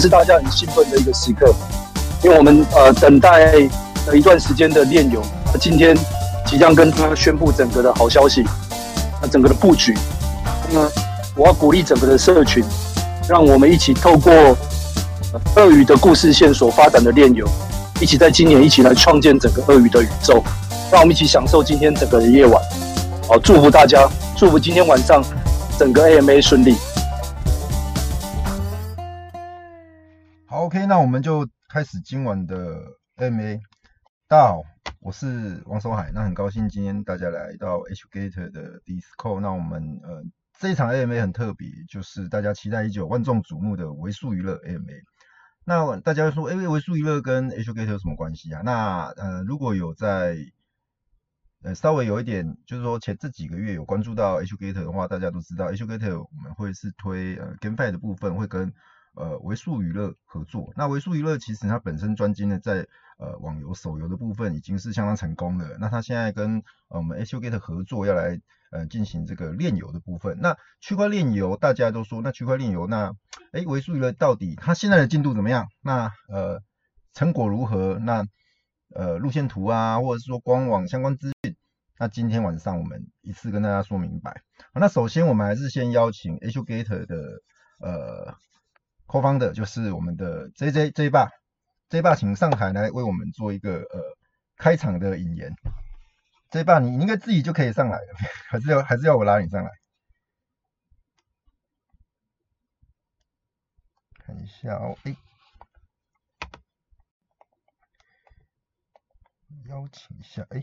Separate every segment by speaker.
Speaker 1: 是大家很兴奋的一个时刻，因为我们呃等待了一段时间的链游，今天即将跟他宣布整个的好消息，那整个的布局，那我要鼓励整个的社群，让我们一起透过鳄鱼的故事线所发展的链游，一起在今年一起来创建整个鳄鱼的宇宙，让我们一起享受今天整个的夜晚。好，祝福大家，祝福今天晚上整个 AMA 顺利。
Speaker 2: ，OK，那我们就开始今晚的 MA。大家好，我是王守海，那很高兴今天大家来到 Hgator 的 d i s c o。那我们呃这一场 MA 很特别，就是大家期待已久、万众瞩目的微速娱乐 MA。那大家说，哎，微速娱乐跟 Hgator 有什么关系啊？那呃如果有在呃，稍微有一点，就是说前这几个月有关注到 Hgator 的话，大家都知道 Hgator 我们会是推呃 GameFi 的部分，会跟呃微速娱乐合作。那微速娱乐其实它本身专精的在呃网游、手游的部分已经是相当成功的。那它现在跟我们 Hgator 合作，要来呃进行这个链游的部分。那区块链游大家都说，那区块链游那哎微速娱乐到底它现在的进度怎么样？那呃成果如何？那呃，路线图啊，或者是说官网相关资讯，那今天晚上我们一次跟大家说明白。那首先我们还是先邀请 Hgator 的呃后方的就是我们的 JJ J 爸，J 爸请上台来为我们做一个呃开场的引言。J 爸，你应该自己就可以上来了，还是要还是要我拉你上来？看一下哦，哎。邀请一下，哎、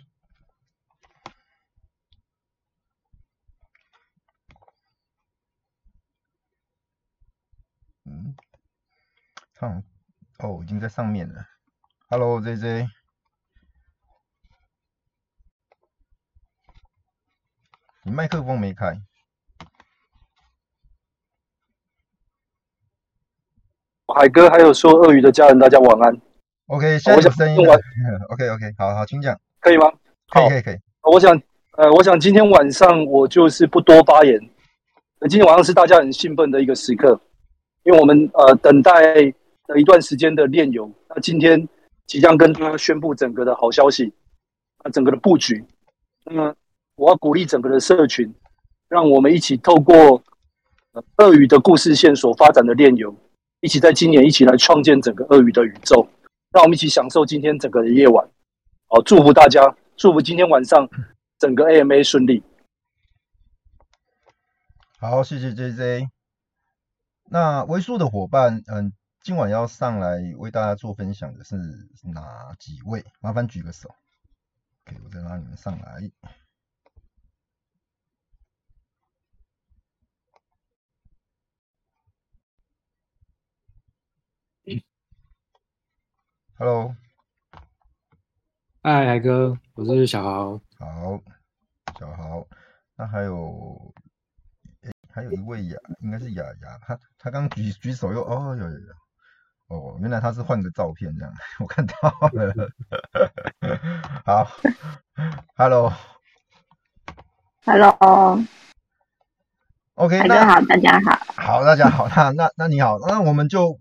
Speaker 2: 嗯，唱，哦，已经在上面了。Hello，J J，你麦克风没开。
Speaker 1: 海哥，还有说鳄鱼的家人，大家晚安。
Speaker 2: OK，现在有声音了。OK OK，好好，请讲。
Speaker 1: 可以吗？
Speaker 2: 可以可以可以。
Speaker 1: 我想，呃，我想今天晚上我就是不多发言。今天晚上是大家很兴奋的一个时刻，因为我们呃等待了一段时间的链游，那今天即将跟大家宣布整个的好消息，啊，整个的布局。那么我要鼓励整个的社群，让我们一起透过鳄鱼的故事线所发展的链游，一起在今年一起来创建整个鳄鱼的宇宙。让我们一起享受今天整个的夜晚，好，祝福大家，祝福今天晚上整个 AMA 顺利。
Speaker 2: 好，谢谢 JJ。那微数的伙伴，嗯，今晚要上来为大家做分享的是哪几位？麻烦举个手。OK，我再拉你们上来。Hello，
Speaker 3: 嗨，海哥，我是小豪。
Speaker 2: 好，小豪，那还有，诶，还有一位雅，应该是雅雅，他他刚举举手又，哦，有有有，哦，原来他是换个照片这样，我看到了。好
Speaker 4: ，Hello，Hello，OK，大家好，大家好，
Speaker 2: 好，大家好，那那那你好，那我们就。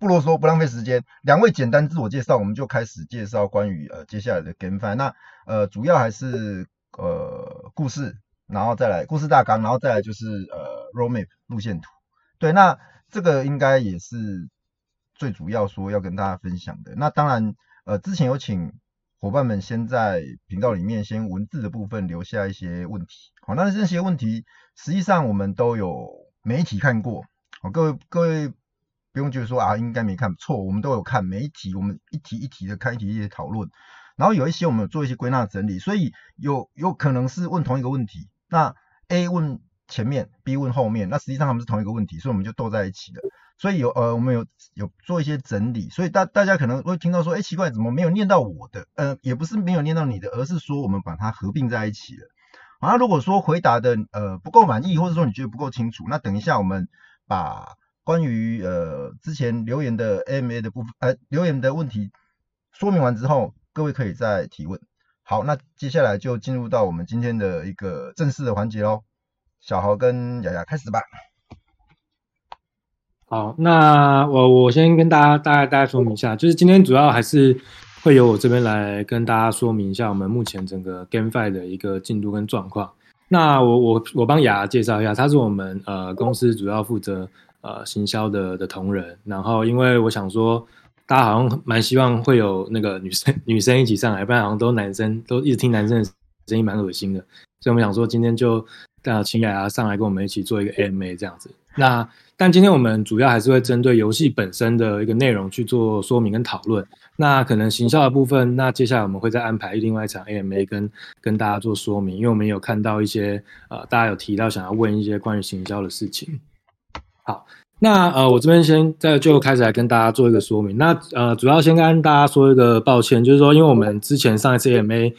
Speaker 2: 不啰嗦，不浪费时间。两位简单自我介绍，我们就开始介绍关于呃接下来的 GameFi。那呃主要还是呃故事，然后再来故事大纲，然后再来就是呃 Roadmap 路线图。对，那这个应该也是最主要说要跟大家分享的。那当然呃之前有请伙伴们先在频道里面先文字的部分留下一些问题。好，那这些问题实际上我们都有媒体看过。好，各位各位。不用觉得说啊，应该没看错，我们都有看每一题，我们一题一题的看，一题一题讨论，然后有一些我们做一些归纳整理，所以有有可能是问同一个问题，那 A 问前面，B 问后面，那实际上他们是同一个问题，所以我们就斗在一起了。所以有呃，我们有有做一些整理，所以大大家可能会听到说，哎，奇怪，怎么没有念到我的？呃，也不是没有念到你的，而是说我们把它合并在一起了。好，那如果说回答的呃不够满意，或者说你觉得不够清楚，那等一下我们把。关于呃之前留言的 MA 的部分，呃留言的问题说明完之后，各位可以再提问。好，那接下来就进入到我们今天的一个正式的环节喽。小豪跟雅雅开始吧。
Speaker 3: 好，那我我先跟大家大概大概说明一下，就是今天主要还是会由我这边来跟大家说明一下我们目前整个 GameFi 的一个进度跟状况。那我我我帮雅雅介绍一下，他是我们呃公司主要负责呃行销的的同仁。然后因为我想说，大家好像蛮希望会有那个女生 女生一起上来，不然好像都男生都一直听男生的声音，蛮恶心的。所以我们想说今天就呃请雅雅上来跟我们一起做一个 AMA 这样子。那但今天我们主要还是会针对游戏本身的一个内容去做说明跟讨论。那可能行销的部分，那接下来我们会再安排另外一场 AMA 跟跟大家做说明，因为我们有看到一些呃，大家有提到想要问一些关于行销的事情。好，那呃，我这边先在最后开始来跟大家做一个说明。那呃，主要先跟大家说一个抱歉，就是说，因为我们之前上一次 AMA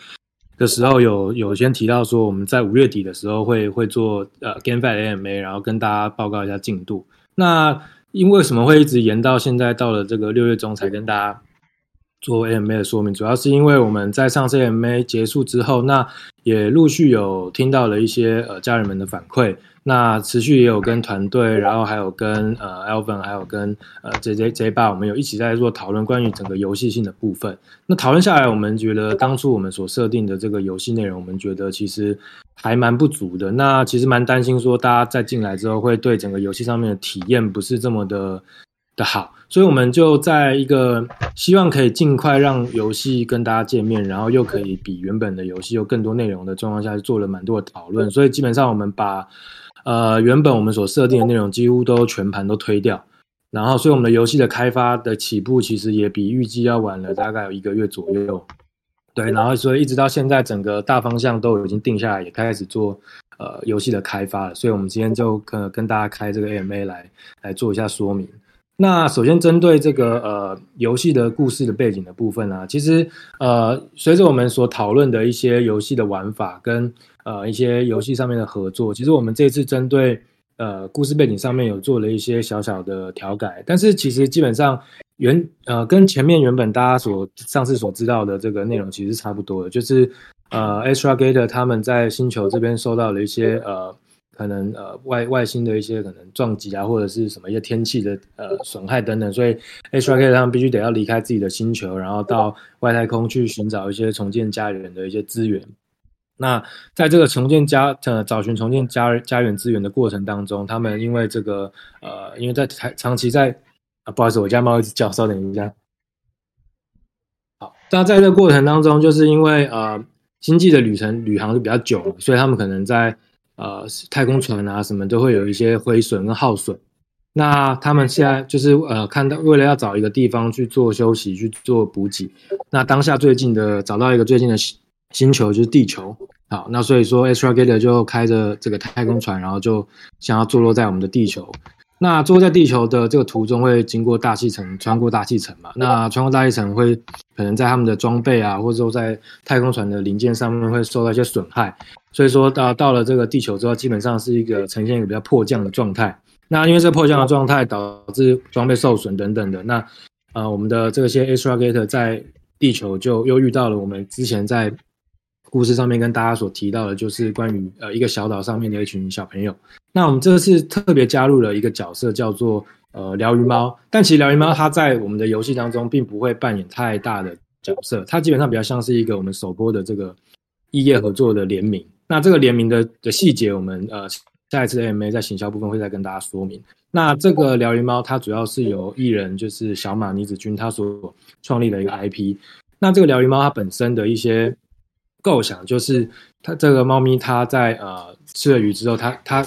Speaker 3: 的时候有有先提到说，我们在五月底的时候会会做呃 GameFi AMA，然后跟大家报告一下进度。那因为什么会一直延到现在到了这个六月中才跟大家做 AMA 的说明，主要是因为我们在上次 AMA 结束之后，那也陆续有听到了一些呃家人们的反馈，那持续也有跟团队，然后还有跟呃 Alvin，还有跟呃 JJ J 爸，我们有一起在做讨论关于整个游戏性的部分。那讨论下来，我们觉得当初我们所设定的这个游戏内容，我们觉得其实还蛮不足的。那其实蛮担心说，大家在进来之后会对整个游戏上面的体验不是这么的。的好，所以我们就在一个希望可以尽快让游戏跟大家见面，然后又可以比原本的游戏有更多内容的状况下，做了蛮多的讨论。所以基本上我们把呃原本我们所设定的内容几乎都全盘都推掉，然后所以我们的游戏的开发的起步其实也比预计要晚了大概有一个月左右。对，然后所以一直到现在整个大方向都已经定下来，也开始做呃游戏的开发了。所以我们今天就跟跟大家开这个 AMA 来来做一下说明。那首先针对这个呃游戏的故事的背景的部分啊，其实呃随着我们所讨论的一些游戏的玩法跟呃一些游戏上面的合作，其实我们这次针对呃故事背景上面有做了一些小小的调改，但是其实基本上原呃跟前面原本大家所上次所知道的这个内容其实差不多的，就是呃 Astragator 他们在星球这边受到了一些呃。可能呃外外星的一些可能撞击啊，或者是什么一些天气的呃损害等等，所以 Astragator 他们必须得要离开自己的星球，然后到外太空去寻找一些重建家园的一些资源。那在这个重建家呃找寻重建家家园资源的过程当中，他们因为这个呃因为在长长期在啊不好意思，我家猫一直叫，稍等一下。好，那在这个过程当中，就是因为呃星际的旅程旅航是比较久，所以他们可能在呃，太空船啊，什么都会有一些毁损跟耗损。那他们现在就是呃，看到为了要找一个地方去做休息，去做补给。那当下最近的找到一个最近的星星球就是地球。好，那所以说 Astragator 就开着这个太空船，然后就想要坐落在我们的地球。那坐在地球的这个途中会经过大气层，穿过大气层嘛？那穿过大气层会可能在他们的装备啊，或者说在太空船的零件上面会受到一些损害。所以说到到了这个地球之后，基本上是一个呈现一个比较迫降的状态。那因为这迫降的状态导致装备受损等等的，那呃我们的这些 Astragator 在地球就又遇到了我们之前在故事上面跟大家所提到的，就是关于呃一个小岛上面的一群小朋友。那我们这次特别加入了一个角色叫做呃疗愈猫，但其实疗愈猫它在我们的游戏当中并不会扮演太大的角色，它基本上比较像是一个我们首播的这个异业合作的联名。那这个联名的的细节，我们呃下一次 AMA 在行销部分会再跟大家说明。那这个疗愈猫，它主要是由艺人就是小马倪子君他所创立的一个 IP。那这个疗愈猫它本身的一些构想，就是它这个猫咪它在呃吃了鱼之后，它它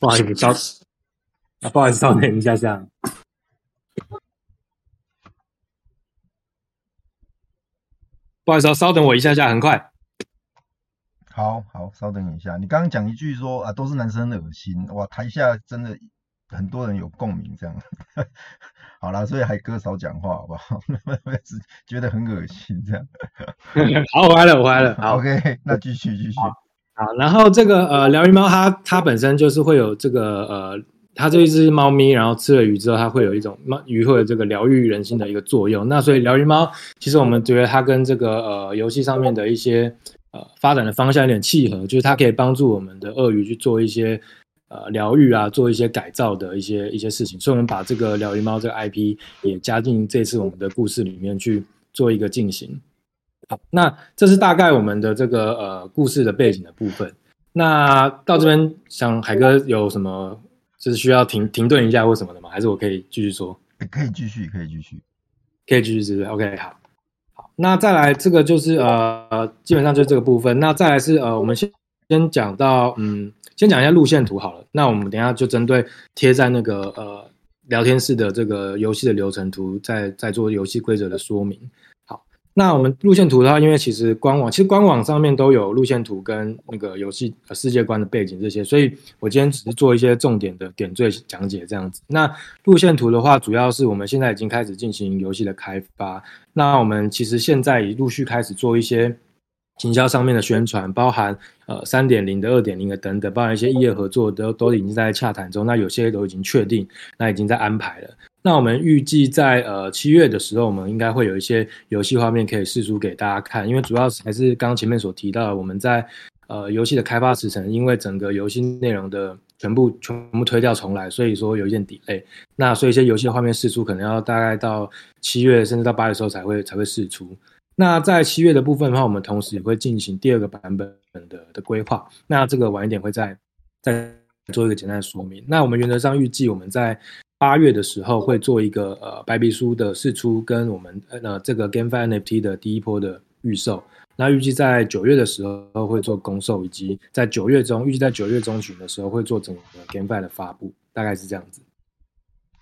Speaker 3: 不好意思，稍啊不好意思，稍等一下下。不好意思，啊稍等我一下下，很快。
Speaker 2: 好好，稍等一下。你刚刚讲一句说啊，都是男生的恶心，哇，台下真的很多人有共鸣，这样。好啦，所以海哥少讲话，好不好？只 觉得很恶心，这样。
Speaker 3: 好，我回来了，我回来了。好
Speaker 2: ，OK，那继续继续。
Speaker 3: 好，然后这个呃，疗愈猫它它本身就是会有这个呃。它这一只猫咪，然后吃了鱼之后，它会有一种猫鱼会有这个疗愈人心的一个作用。那所以疗愈猫，其实我们觉得它跟这个呃游戏上面的一些呃发展的方向有点契合，就是它可以帮助我们的鳄鱼去做一些呃疗愈啊，做一些改造的一些一些事情。所以，我们把这个疗愈猫这个 IP 也加进这次我们的故事里面去做一个进行。好，那这是大概我们的这个呃故事的背景的部分。那到这边，想海哥有什么就是需要停停顿一下或什么的吗？还是我可以继续说？
Speaker 2: 可以继续，可以继续，
Speaker 3: 可以继续，是不是？OK，好，好。那再来这个就是呃，基本上就是这个部分。那再来是呃，我们先先讲到嗯，先讲一下路线图好了。那我们等一下就针对贴在那个呃聊天室的这个游戏的流程图，再再做游戏规则的说明。那我们路线图的话，因为其实官网其实官网上面都有路线图跟那个游戏世界观的背景这些，所以我今天只是做一些重点的点缀讲解这样子。那路线图的话，主要是我们现在已经开始进行游戏的开发。那我们其实现在已陆续开始做一些行销上面的宣传，包含呃三点零的、二点零的等等，包含一些异业合作都都已经在洽谈中。那有些都已经确定，那已经在安排了。那我们预计在呃七月的时候，我们应该会有一些游戏画面可以试出给大家看，因为主要还是刚刚前面所提到的，我们在呃游戏的开发时程，因为整个游戏内容的全部全部推掉重来，所以说有一点 delay。那所以一些游戏的画面试出可能要大概到七月甚至到八月的时候才会才会试出。那在七月的部分的话，我们同时也会进行第二个版本的的规划。那这个晚一点会再再做一个简单的说明。那我们原则上预计我们在八月的时候会做一个呃白皮书的释出，跟我们呃这个 GameFi NFT 的第一波的预售。那预计在九月的时候会做公售，以及在九月中预计在九月中旬的时候会做整个 GameFi 的发布，大概是这样子。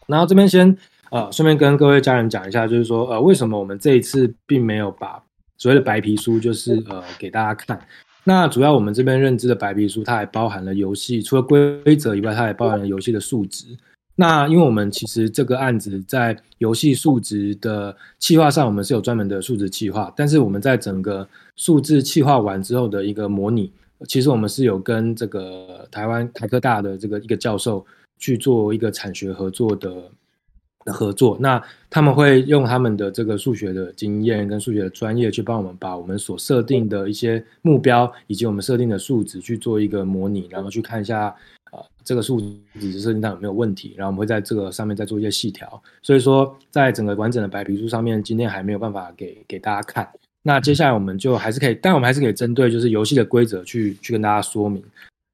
Speaker 3: 然后这边先呃顺便跟各位家人讲一下，就是说呃为什么我们这一次并没有把所谓的白皮书就是呃给大家看。那主要我们这边认知的白皮书，它还包含了游戏除了规则以外，它还包含了游戏的数值。那因为我们其实这个案子在游戏数值的企划上，我们是有专门的数值企划，但是我们在整个数字企划完之后的一个模拟，其实我们是有跟这个台湾台科大的这个一个教授去做一个产学合作的的合作。那他们会用他们的这个数学的经验跟数学的专业去帮我们把我们所设定的一些目标以及我们设定的数值去做一个模拟，然后去看一下。呃，这个数值设定上有没有问题？然后我们会在这个上面再做一些细调。所以说，在整个完整的白皮书上面，今天还没有办法给给大家看。那接下来我们就还是可以，但我们还是可以针对就是游戏的规则去去跟大家说明。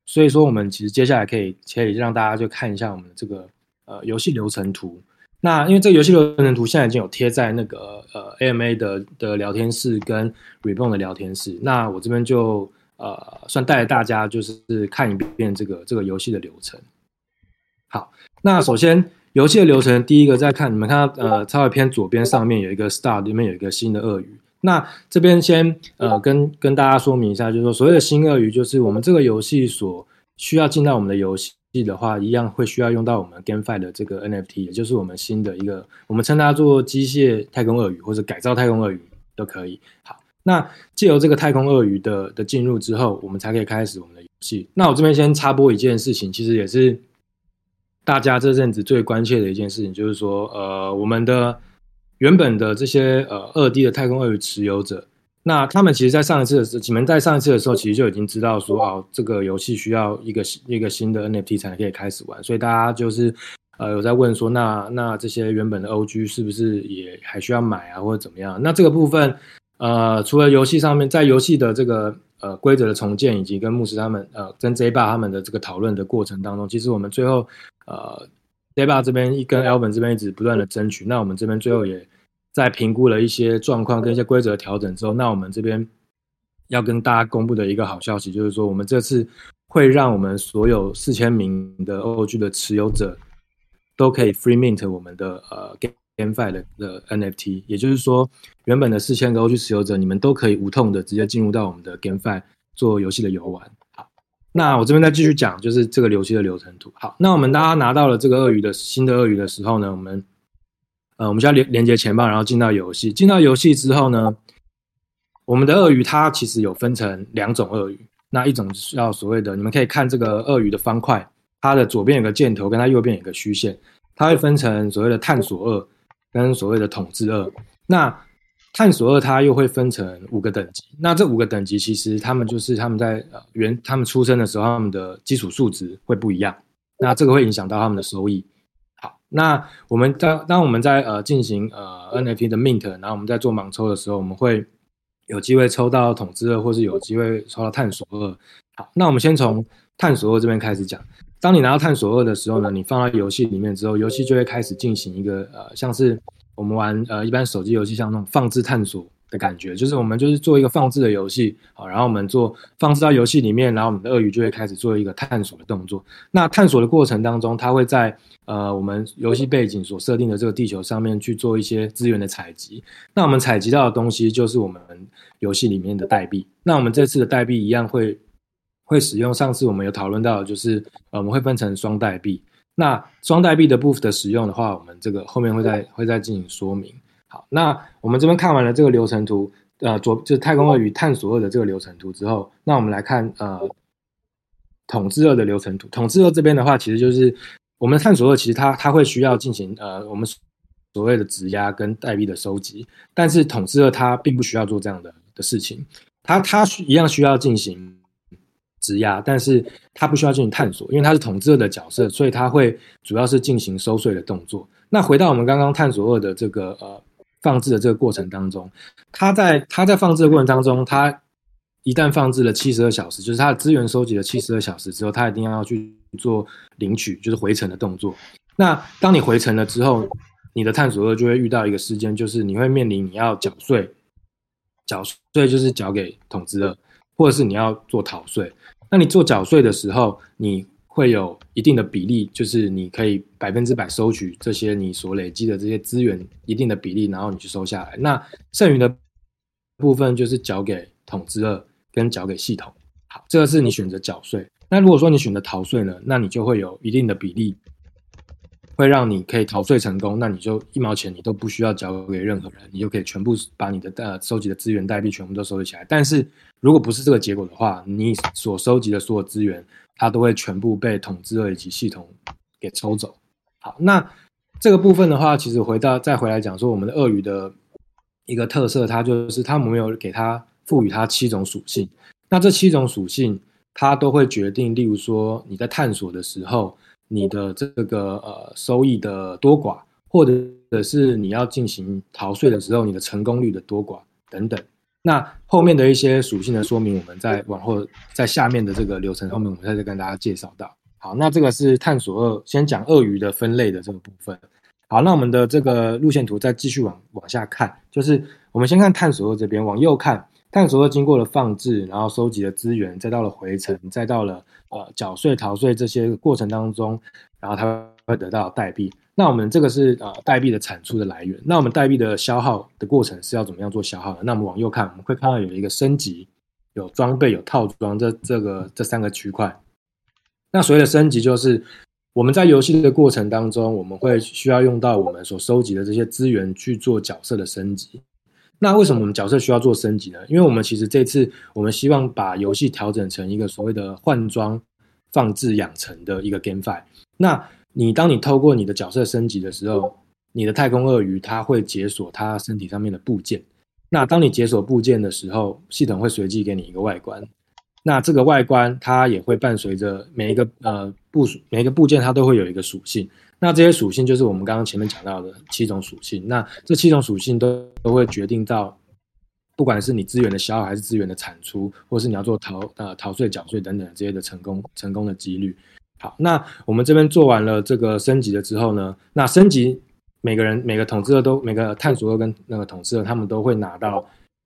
Speaker 3: 所以说，我们其实接下来可以可以让大家就看一下我们的这个呃游戏流程图。那因为这个游戏流程图现在已经有贴在那个呃 AMA 的的聊天室跟 Reborn 的聊天室。那我这边就。呃，算带大家就是看一遍这个这个游戏的流程。好，那首先游戏的流程，第一个在看你们看到呃，稍微偏左边上面有一个 star，里面有一个新的鳄鱼。那这边先呃跟跟大家说明一下，就是说所谓的新鳄鱼，就是我们这个游戏所需要进到我们的游戏的话，一样会需要用到我们 GameFi 的这个 NFT，也就是我们新的一个，我们称它做机械太空鳄鱼或者改造太空鳄鱼都可以。好。那借由这个太空鳄鱼的的进入之后，我们才可以开始我们的游戏。那我这边先插播一件事情，其实也是大家这阵子最关切的一件事情，就是说，呃，我们的原本的这些呃二 D 的太空鳄鱼持有者，那他们其实，在上一次的时候，你们在上一次的时候，其实就已经知道说，哦，这个游戏需要一个一个新的 NFT 才可以开始玩，所以大家就是呃有在问说，那那这些原本的 OG 是不是也还需要买啊，或者怎么样？那这个部分。呃，除了游戏上面，在游戏的这个呃规则的重建，以及跟牧师他们呃跟 J 爸他们的这个讨论的过程当中，其实我们最后呃 J 爸这边一跟 Alvin 这边一直不断的争取，那我们这边最后也在评估了一些状况跟一些规则调整之后，那我们这边要跟大家公布的一个好消息就是说，我们这次会让我们所有四千名的 OG 的持有者都可以 Free Mint 我们的呃 Game。GameFi 的的 NFT，也就是说，原本的四千个 OG 持有者，你们都可以无痛的直接进入到我们的 GameFi 做游戏的游玩。好，那我这边再继续讲，就是这个游戏的流程图。好，那我们大家拿到了这个鳄鱼的新的鳄鱼的时候呢，我们呃，我们需要连连接钱包，然后进到游戏。进到游戏之后呢，我们的鳄鱼它其实有分成两种鳄鱼，那一种是要所谓的，你们可以看这个鳄鱼的方块，它的左边有个箭头，跟它右边有个虚线，它会分成所谓的探索鳄。跟所谓的统治二，那探索二它又会分成五个等级。那这五个等级其实他们就是他们在呃原他们出生的时候，他们的基础数值会不一样。那这个会影响到他们的收益。好，那我们当当我们在呃进行呃 NFT 的 mint，然后我们在做盲抽的时候，我们会有机会抽到统治二，或是有机会抽到探索二。好，那我们先从探索二这边开始讲。当你拿到探索二的时候呢，你放到游戏里面之后，游戏就会开始进行一个呃，像是我们玩呃一般手机游戏像那种放置探索的感觉，就是我们就是做一个放置的游戏，好，然后我们做放置到游戏里面，然后我们的鳄鱼就会开始做一个探索的动作。那探索的过程当中，它会在呃我们游戏背景所设定的这个地球上面去做一些资源的采集。那我们采集到的东西就是我们游戏里面的代币。那我们这次的代币一样会。会使用上次我们有讨论到，就是呃，我们会分成双代币。那双代币的部分的使用的话，我们这个后面会再会再进行说明。好，那我们这边看完了这个流程图，呃，左就是太空鳄鱼探索二的这个流程图之后，那我们来看呃，统治二的流程图。统治二这边的话，其实就是我们探索二，其实它它会需要进行呃，我们所谓的质押跟代币的收集，但是统治二它并不需要做这样的的事情，它它一样需要进行。质押，但是它不需要进行探索，因为它是统治二的角色，所以它会主要是进行收税的动作。那回到我们刚刚探索二的这个呃放置的这个过程当中，它在它在放置的过程当中，它一旦放置了七十二小时，就是它的资源收集了七十二小时之后，它一定要去做领取，就是回程的动作。那当你回程了之后，你的探索二就会遇到一个事件，就是你会面临你要缴税，缴税就是缴给统治者，或者是你要做逃税。那你做缴税的时候，你会有一定的比例，就是你可以百分之百收取这些你所累积的这些资源一定的比例，然后你去收下来。那剩余的部分就是缴给统治二跟缴给系统。好，这个是你选择缴税。那如果说你选择逃税呢，那你就会有一定的比例。会让你可以逃税成功，那你就一毛钱你都不需要交给任何人，你就可以全部把你的呃收集的资源代币全部都收集起来。但是如果不是这个结果的话，你所收集的所有资源，它都会全部被统治二以及系统给抽走。好，那这个部分的话，其实回到再回来讲说，我们的鳄鱼的一个特色，它就是它没有给它赋予它七种属性。那这七种属性，它都会决定，例如说你在探索的时候。你的这个呃收益的多寡，或者是你要进行逃税的时候，你的成功率的多寡等等。那后面的一些属性的说明，我们在往后在下面的这个流程后面，我们再再跟大家介绍到。好，那这个是探索二，先讲鳄鱼的分类的这个部分。好，那我们的这个路线图再继续往往下看，就是我们先看探索二这边，往右看。探索二经过了放置，然后收集了资源，再到了回程，再到了呃缴税、逃税这些过程当中，然后它会得到代币。那我们这个是呃代币的产出的来源。那我们代币的消耗的过程是要怎么样做消耗的？那我们往右看，我们会看到有一个升级、有装备、有套装这这个这三个区块。那所谓的升级，就是我们在游戏的过程当中，我们会需要用到我们所收集的这些资源去做角色的升级。那为什么我们角色需要做升级呢？因为我们其实这次我们希望把游戏调整成一个所谓的换装、放置、养成的一个 GameFi。那你当你透过你的角色升级的时候，你的太空鳄鱼它会解锁它身体上面的部件。那当你解锁部件的时候，系统会随机给你一个外观。那这个外观它也会伴随着每一个呃部每一个部件，它都会有一个属性。那这些属性就是我们刚刚前面讲到的七种属性。那这七种属性都都会决定到，不管是你资源的消耗还是资源的产出，或是你要做逃呃逃税、缴税等等这些的成功成功的几率。好，那我们这边做完了这个升级了之后呢，那升级每个人每个统治二都每个探索二跟那个统治二他们都会拿到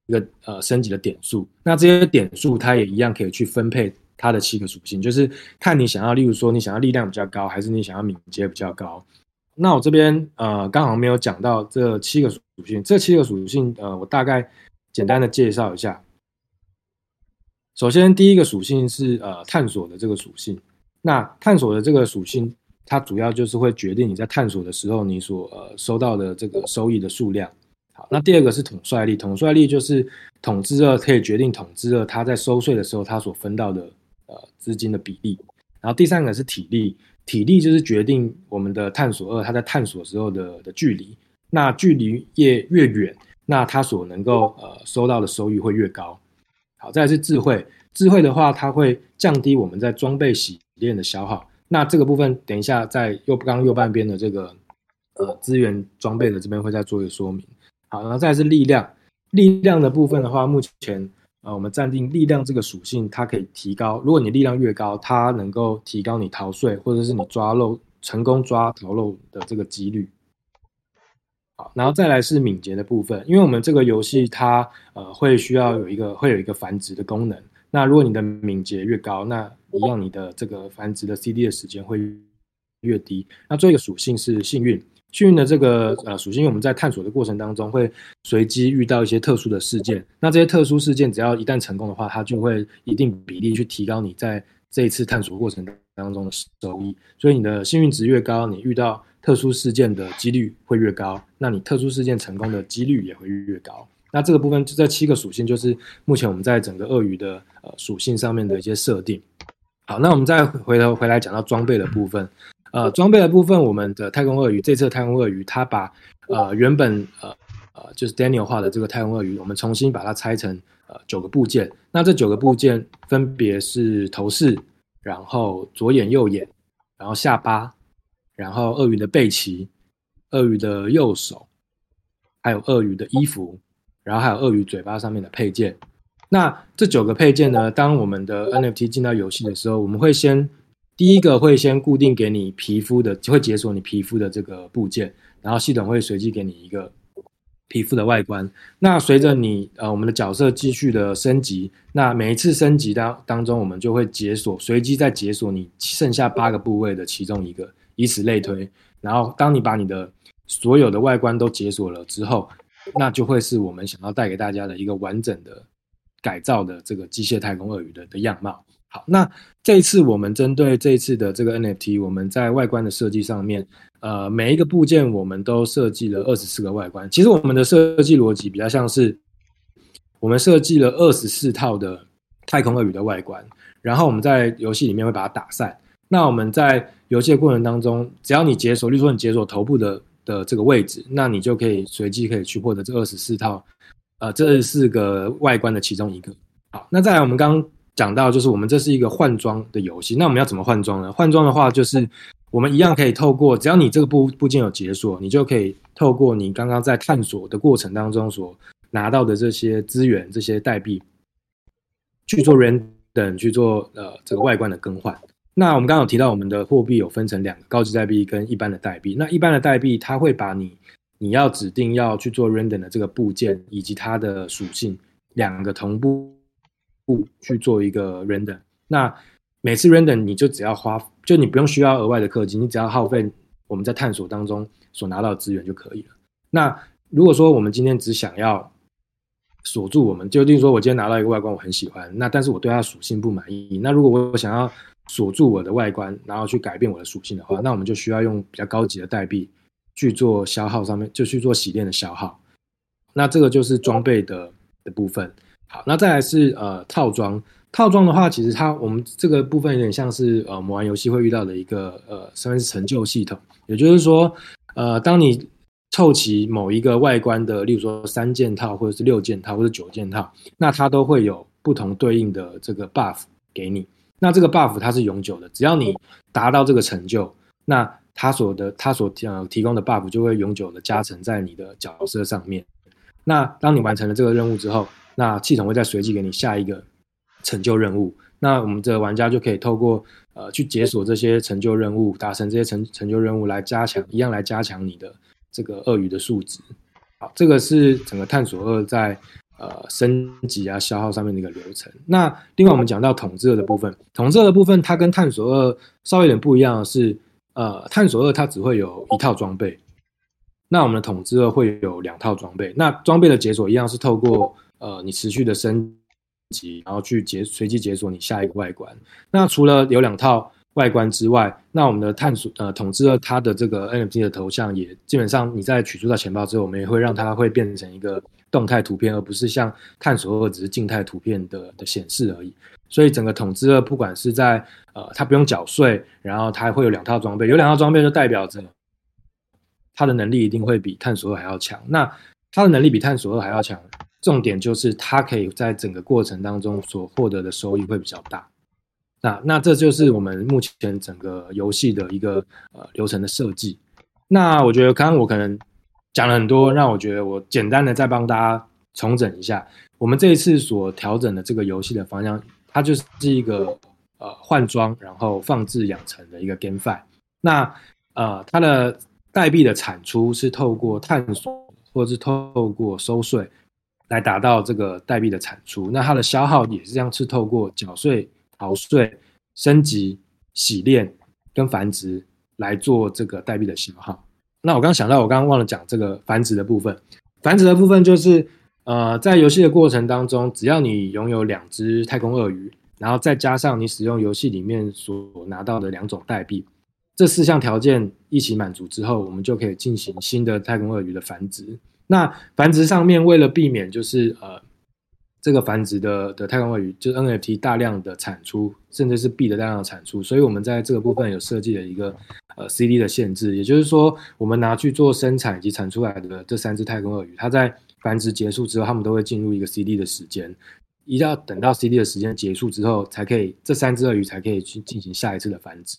Speaker 3: 一个呃升级的点数。那这些点数它也一样可以去分配。它的七个属性就是看你想要，例如说你想要力量比较高，还是你想要敏捷比较高。那我这边呃刚好没有讲到这七个属性，这七个属性呃我大概简单的介绍一下。首先第一个属性是呃探索的这个属性，那探索的这个属性它主要就是会决定你在探索的时候你所呃收到的这个收益的数量。好，那第二个是统帅力，统帅力就是统治者可以决定统治者他在收税的时候他所分到的。呃，资金的比例，然后第三个是体力，体力就是决定我们的探索二它在探索时候的的距离，那距离越越远，那它所能够呃收到的收益会越高。好，再来是智慧，智慧的话，它会降低我们在装备洗练的消耗，那这个部分等一下在右刚右半边的这个呃资源装备的这边会再做一个说明。好，然后再是力量，力量的部分的话，目前呃我们暂定力量这个属性，它可以提高。如果你力量越高，它能够提高你逃税或者是你抓漏成功抓逃漏的这个几率。好，然后再来是敏捷的部分，因为我们这个游戏它呃会需要有一个会有一个繁殖的功能。那如果你的敏捷越高，那一样你的这个繁殖的 CD 的时间会越低。那最后一个属性是幸运，幸运的这个呃属性，我们在探索的过程当中会随机遇到一些特殊的事件。那这些特殊事件只要一旦成功的话，它就会一定比例去提高你在这一次探索过程当中的收益。所以你的幸运值越高，你遇到特殊事件的几率会越高，那你特殊事件成功的几率也会越高。那这个部分这七个属性，就是目前我们在整个鳄鱼的呃属性上面的一些设定。好，那我们再回头回来讲到装备的部分。呃，装备的部分，我们的太空鳄鱼这次的太空鳄鱼，它把呃原本呃呃就是 Daniel 画的这个太空鳄鱼，我们重新把它拆成呃九个部件。那这九个部件分别是头饰，然后左眼右眼，然后下巴。然后鳄鱼的背鳍，鳄鱼的右手，还有鳄鱼的衣服，然后还有鳄鱼嘴巴上面的配件。那这九个配件呢，当我们的 NFT 进到游戏的时候，我们会先第一个会先固定给你皮肤的，会解锁你皮肤的这个部件，然后系统会随机给你一个皮肤的外观。那随着你呃我们的角色继续的升级，那每一次升级当当中，我们就会解锁随机再解锁你剩下八个部位的其中一个。以此类推，然后当你把你的所有的外观都解锁了之后，那就会是我们想要带给大家的一个完整的改造的这个机械太空鳄鱼的的样貌。好，那这一次我们针对这一次的这个 NFT，我们在外观的设计上面，呃，每一个部件我们都设计了二十四个外观。其实我们的设计逻辑比较像是，我们设计了二十四套的太空鳄鱼的外观，然后我们在游戏里面会把它打散。那我们在游戏的过程当中，只要你解锁，例如说你解锁头部的的这个位置，那你就可以随机可以去获得这二十四套，呃，这二十四个外观的其中一个。好，那再来我们刚刚讲到，就是我们这是一个换装的游戏，那我们要怎么换装呢？换装的话，就是我们一样可以透过，只要你这个部部件有解锁，你就可以透过你刚刚在探索的过程当中所拿到的这些资源、这些代币，去做 render 去做呃这个外观的更换。那我们刚刚有提到，我们的货币有分成两个高级代币跟一般的代币。那一般的代币，它会把你你要指定要去做 render 的这个部件以及它的属性两个同步去做一个 render。那每次 render 你就只要花，就你不用需要额外的氪金，你只要耗费我们在探索当中所拿到的资源就可以了。那如果说我们今天只想要锁住，我们就例如说我今天拿到一个外观我很喜欢，那但是我对它属性不满意，那如果我想要锁住我的外观，然后去改变我的属性的话，那我们就需要用比较高级的代币去做消耗上面，就去做洗练的消耗。那这个就是装备的的部分。好，那再来是呃套装。套装的话，其实它我们这个部分有点像是呃，我们玩游戏会遇到的一个呃，算是成就系统。也就是说，呃，当你凑齐某一个外观的，例如说三件套，或者是六件套，或者九件套，那它都会有不同对应的这个 buff 给你。那这个 buff 它是永久的，只要你达到这个成就，那它所的它所呃提供的 buff 就会永久的加成在你的角色上面。那当你完成了这个任务之后，那系统会再随机给你下一个成就任务。那我们这个玩家就可以透过呃去解锁这些成就任务，达成这些成成就任务来加强，一样来加强你的这个鳄鱼的数值。好，这个是整个探索二在。呃，升级啊，消耗上面的一个流程。那另外我们讲到统治二的部分，统治二的部分它跟探索二稍微有点不一样的是，呃，探索二它只会有一套装备，那我们的统治二会有两套装备。那装备的解锁一样是透过呃你持续的升级，然后去解随机解锁你下一个外观。那除了有两套外观之外，那我们的探索呃统治二它的这个 NFT 的头像也基本上你在取出到钱包之后，我们也会让它会变成一个。动态图片，而不是像探索二只是静态图片的的显示而已。所以整个统治二，不管是在呃，它不用缴税，然后它还会有两套装备，有两套装备就代表着它的能力一定会比探索二还要强。那它的能力比探索二还要强，重点就是它可以在整个过程当中所获得的收益会比较大。那那这就是我们目前整个游戏的一个呃流程的设计。那我觉得刚刚我可能讲了很多，让我觉得我简单的再帮大家重整一下，我们这一次所调整的这个游戏的方向，它就是一个呃换装然后放置养成的一个 GameFi。那呃它的代币的产出是透过探索或是透过收税来达到这个代币的产出，那它的消耗也是这样，是透过缴税。逃税、升级、洗链跟繁殖来做这个代币的消耗。那我刚想到，我刚刚忘了讲这个繁殖的部分。繁殖的部分就是，呃，在游戏的过程当中，只要你拥有两只太空鳄鱼，然后再加上你使用游戏里面所拿到的两种代币，这四项条件一起满足之后，我们就可以进行新的太空鳄鱼的繁殖。那繁殖上面为了避免就是呃。这个繁殖的的太空鳄鱼，就 NFT 大量的产出，甚至是币的大量的产出，所以我们在这个部分有设计了一个呃 CD 的限制，也就是说，我们拿去做生产以及产出来的这三只太空鳄鱼，它在繁殖结束之后，它们都会进入一个 CD 的时间，一定要等到 CD 的时间结束之后，才可以这三只鳄鱼才可以去进行下一次的繁殖。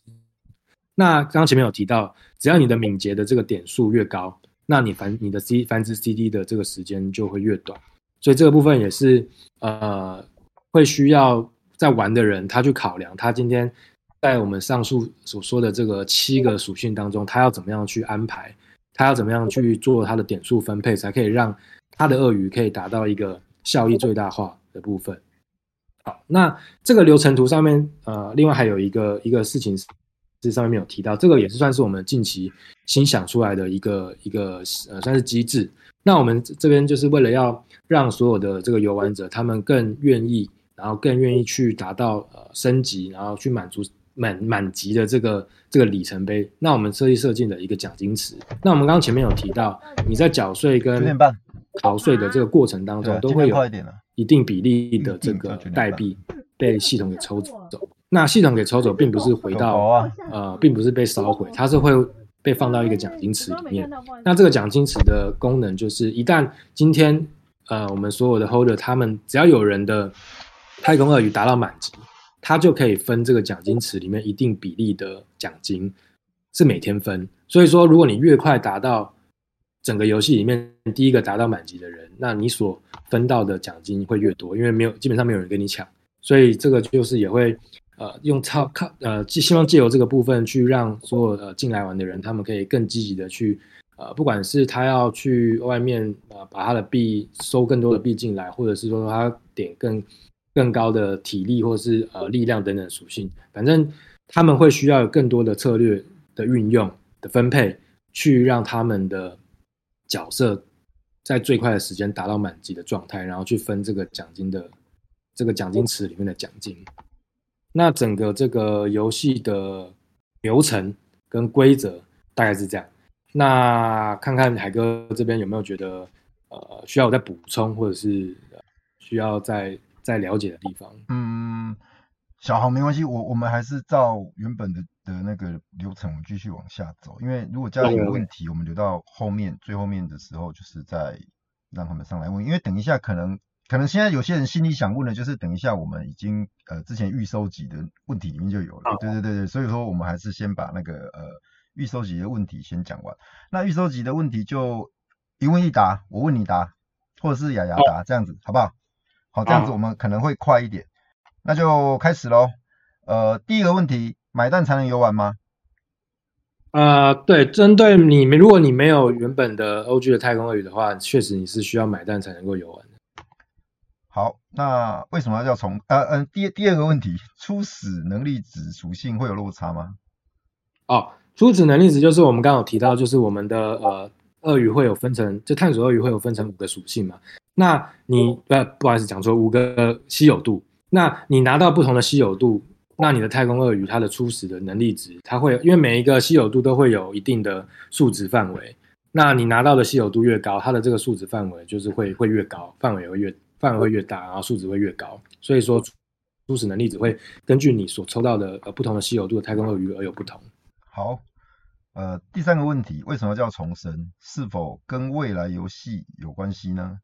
Speaker 3: 那刚刚前面有提到，只要你的敏捷的这个点数越高，那你繁你的 C 繁殖 CD 的这个时间就会越短。所以这个部分也是，呃，会需要在玩的人他去考量，他今天在我们上述所说的这个七个属性当中，他要怎么样去安排，他要怎么样去做他的点数分配，才可以让他的鳄鱼可以达到一个效益最大化的部分。好，那这个流程图上面，呃，另外还有一个一个事情是上面没有提到，这个也是算是我们近期新想出来的一个一个呃，算是机制。那我们这边就是为了要让所有的这个游玩者，他们更愿意，然后更愿意去达到呃升级，然后去满足满满级的这个这个里程碑。那我们设计设计的一个奖金池。那我们刚刚前面有提到，你在缴税跟逃税的这个过程当中，都会有一定比例的这个代币被系统给抽走。那系统给抽走，并不是回到呃，并不是被烧毁，它是会。被放到一个奖金池里面，那这个奖金池的功能就是，一旦今天呃我们所有的 holder 他们只要有人的太空鳄鱼达到满级，他就可以分这个奖金池里面一定比例的奖金，是每天分。所以说，如果你越快达到整个游戏里面第一个达到满级的人，那你所分到的奖金会越多，因为没有基本上没有人跟你抢，所以这个就是也会。呃，用超靠呃，希希望借由这个部分去让所有呃进来玩的人，他们可以更积极的去呃，不管是他要去外面呃把他的币收更多的币进来，或者是说他点更更高的体力或者是呃力量等等属性，反正他们会需要有更多的策略的运用的分配，去让他们的角色在最快的时间达到满级的状态，然后去分这个奖金的这个奖金池里面的奖金。那整个这个游戏的流程跟规则大概是这样。那看看海哥这边有没有觉得呃需要我再补充，或者是需要再再了解的地方？
Speaker 2: 嗯，小豪没关系，我我们还是照原本的的那个流程，我们继续往下走。因为如果家里有问题，我们留到后面最后面的时候，就是再让他们上来问。因为等一下可能。可能现在有些人心里想问的，就是等一下我们已经呃之前预收集的问题里面就有了，对对对对，所以说我们还是先把那个呃预收集的问题先讲完。那预收集的问题就一问一答，我问你答，或者是雅雅答这样子，好不好？好，这样子我们可能会快一点。那就开始喽。呃，第一个问题，买蛋才能游玩吗？
Speaker 3: 呃，对，针对你，如果你没有原本的 OG 的太空鳄鱼的话，确实你是需要买蛋才能够游玩。
Speaker 2: 好，那为什么要叫重？呃嗯、第第二个问题，初始能力值属性会有落差吗？
Speaker 3: 哦，初始能力值就是我们刚刚有提到，就是我们的呃鳄鱼会有分成，就探索鳄鱼会有分成五个属性嘛。那你呃不好意思讲错，五个稀有度。那你拿到不同的稀有度，那你的太空鳄鱼它的初始的能力值，它会因为每一个稀有度都会有一定的数值范围。那你拿到的稀有度越高，它的这个数值范围就是会会越高，范围会越。范围会越大，然后数值会越高，所以说初始能力只会根据你所抽到的呃不同的稀有度的太空鳄鱼而有不同。
Speaker 2: 好，呃，第三个问题，为什么叫重生？是否跟未来游戏有关系呢？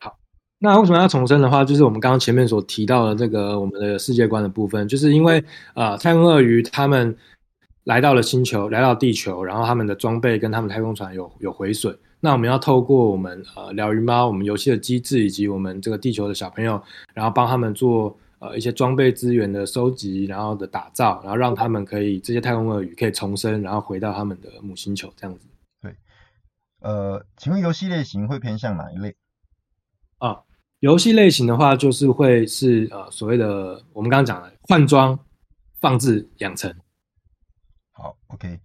Speaker 3: 好，那为什么要重生的话，就是我们刚刚前面所提到的这个我们的世界观的部分，就是因为呃，太空鳄鱼他们来到了星球，来到地球，然后他们的装备跟他们太空船有有毁损。那我们要透过我们呃鸟鱼猫，我们游戏的机制以及我们这个地球的小朋友，然后帮他们做呃一些装备资源的收集，然后的打造，然后让他们可以这些太空鳄鱼可以重生，然后回到他们的母星球这样子。
Speaker 2: 对，呃，请问游戏类型会偏向哪一类？
Speaker 3: 啊。游戏类型的话，就是会是呃所谓的我们刚刚讲的换装、放置、养成。
Speaker 2: 好，OK。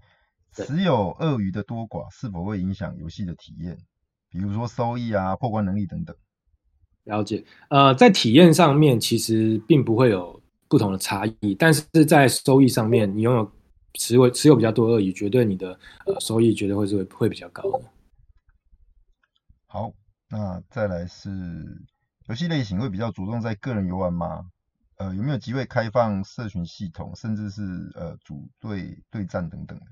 Speaker 2: 持有鳄鱼的多寡是否会影响游戏的体验？比如说收益啊、破关能力等等。
Speaker 3: 了解。呃，在体验上面其实并不会有不同的差异，但是在收益上面，你拥有持有持有比较多鳄鱼，绝对你的呃收益绝对会是会会比较高的。
Speaker 2: 好，那再来是。游戏类型会比较着重在个人游玩吗？呃，有没有机会开放社群系统，甚至是呃组队对战等等的？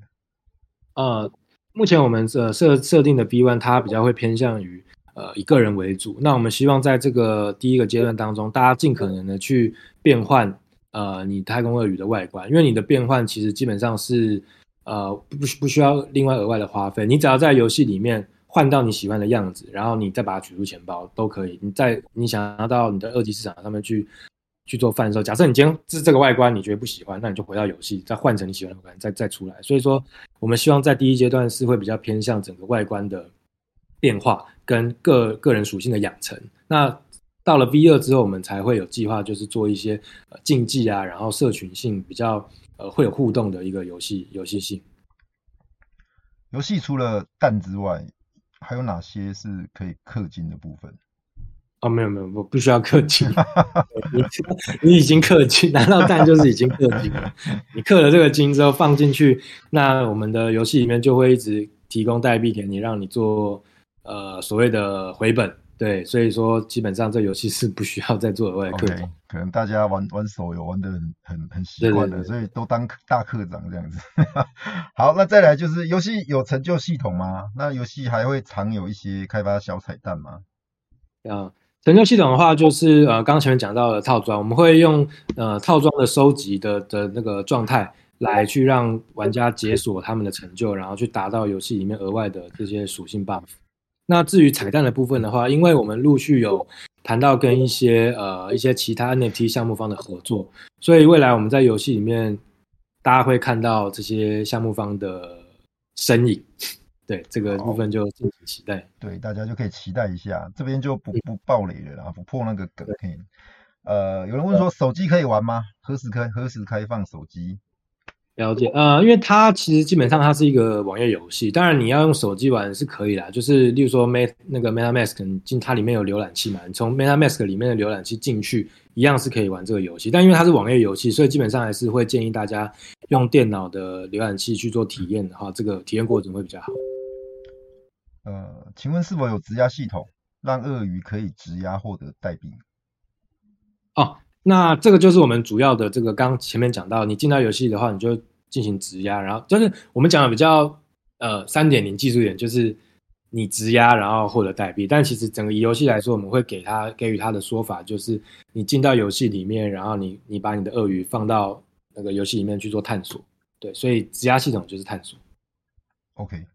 Speaker 3: 呃，目前我们呃设设定的 B one 它比较会偏向于呃以个人为主。那我们希望在这个第一个阶段当中，大家尽可能的去变换呃你太空鳄鱼的外观，因为你的变换其实基本上是呃不不需要另外额外的花费，你只要在游戏里面。换到你喜欢的样子，然后你再把它取出钱包都可以。你在你想要到你的二级市场上面去去做贩售。假设你今天是这个外观，你觉得不喜欢，那你就回到游戏，再换成你喜欢的外观，再再出来。所以说，我们希望在第一阶段是会比较偏向整个外观的变化跟个个人属性的养成。那到了 V 二之后，我们才会有计划，就是做一些竞技啊，然后社群性比较呃会有互动的一个游戏游戏性。
Speaker 2: 游戏除了蛋之外。还有哪些是可以氪金的部分？
Speaker 3: 哦，没有没有，我不需要氪金。你 你已经氪金，拿到蛋就是已经氪金了。你氪了这个金之后放进去，那我们的游戏里面就会一直提供代币给你，让你做呃所谓的回本。对，所以说基本上这游戏是不需要再做额外氪金。
Speaker 2: Okay, 可能大家玩玩手游玩的很很很习惯的，所以都当大课长这样子。好，那再来就是游戏有成就系统吗？那游戏还会常有一些开发小彩蛋吗？
Speaker 3: 啊，成就系统的话，就是呃，刚刚前面讲到的套装，我们会用呃套装的收集的的那个状态来去让玩家解锁他们的成就，然后去达到游戏里面额外的这些属性 buff。那至于彩蛋的部分的话，因为我们陆续有谈到跟一些呃一些其他 NFT 项目方的合作，所以未来我们在游戏里面大家会看到这些项目方的身影。对，这个部分就敬请期待。
Speaker 2: 对，大家就可以期待一下，这边就不不暴雷了啦，不破那个梗。呃，有人问说手机可以玩吗？何时开？何时开放手机？
Speaker 3: 了解，呃，因为它其实基本上它是一个网页游戏，当然你要用手机玩是可以啦，就是例如说 Met 那个 MetaMask 进它里面有浏览器嘛，你从 MetaMask 里面的浏览器进去一样是可以玩这个游戏，但因为它是网页游戏，所以基本上还是会建议大家用电脑的浏览器去做体验的话，这个体验过程会比较好。
Speaker 2: 呃，请问是否有质押系统，让鳄鱼可以质押获得代币？
Speaker 3: 哦。那这个就是我们主要的这个，刚前面讲到，你进到游戏的话，你就进行质押，然后就是我们讲的比较呃三点零技术点，就是你质押然后获得代币。但其实整个游戏来说，我们会给他给予他的说法，就是你进到游戏里面，然后你你把你的鳄鱼放到那个游戏里面去做探索，对，所以质押系统就是探索。
Speaker 2: OK，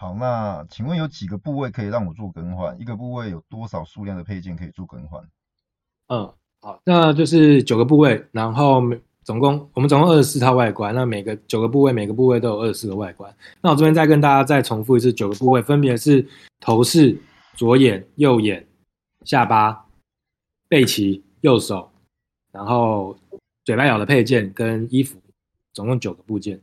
Speaker 2: 好，那请问有几个部位可以让我做更换？一个部位有多少数量的配件可以做更换？
Speaker 3: 嗯。好，那就是九个部位，然后每总共我们总共二十四套外观，那每个九个部位，每个部位都有二十四个外观。那我这边再跟大家再重复一次，九个部位分别是头饰、左眼、右眼、下巴、背鳍、右手，然后嘴巴咬的配件跟衣服，总共九个部件。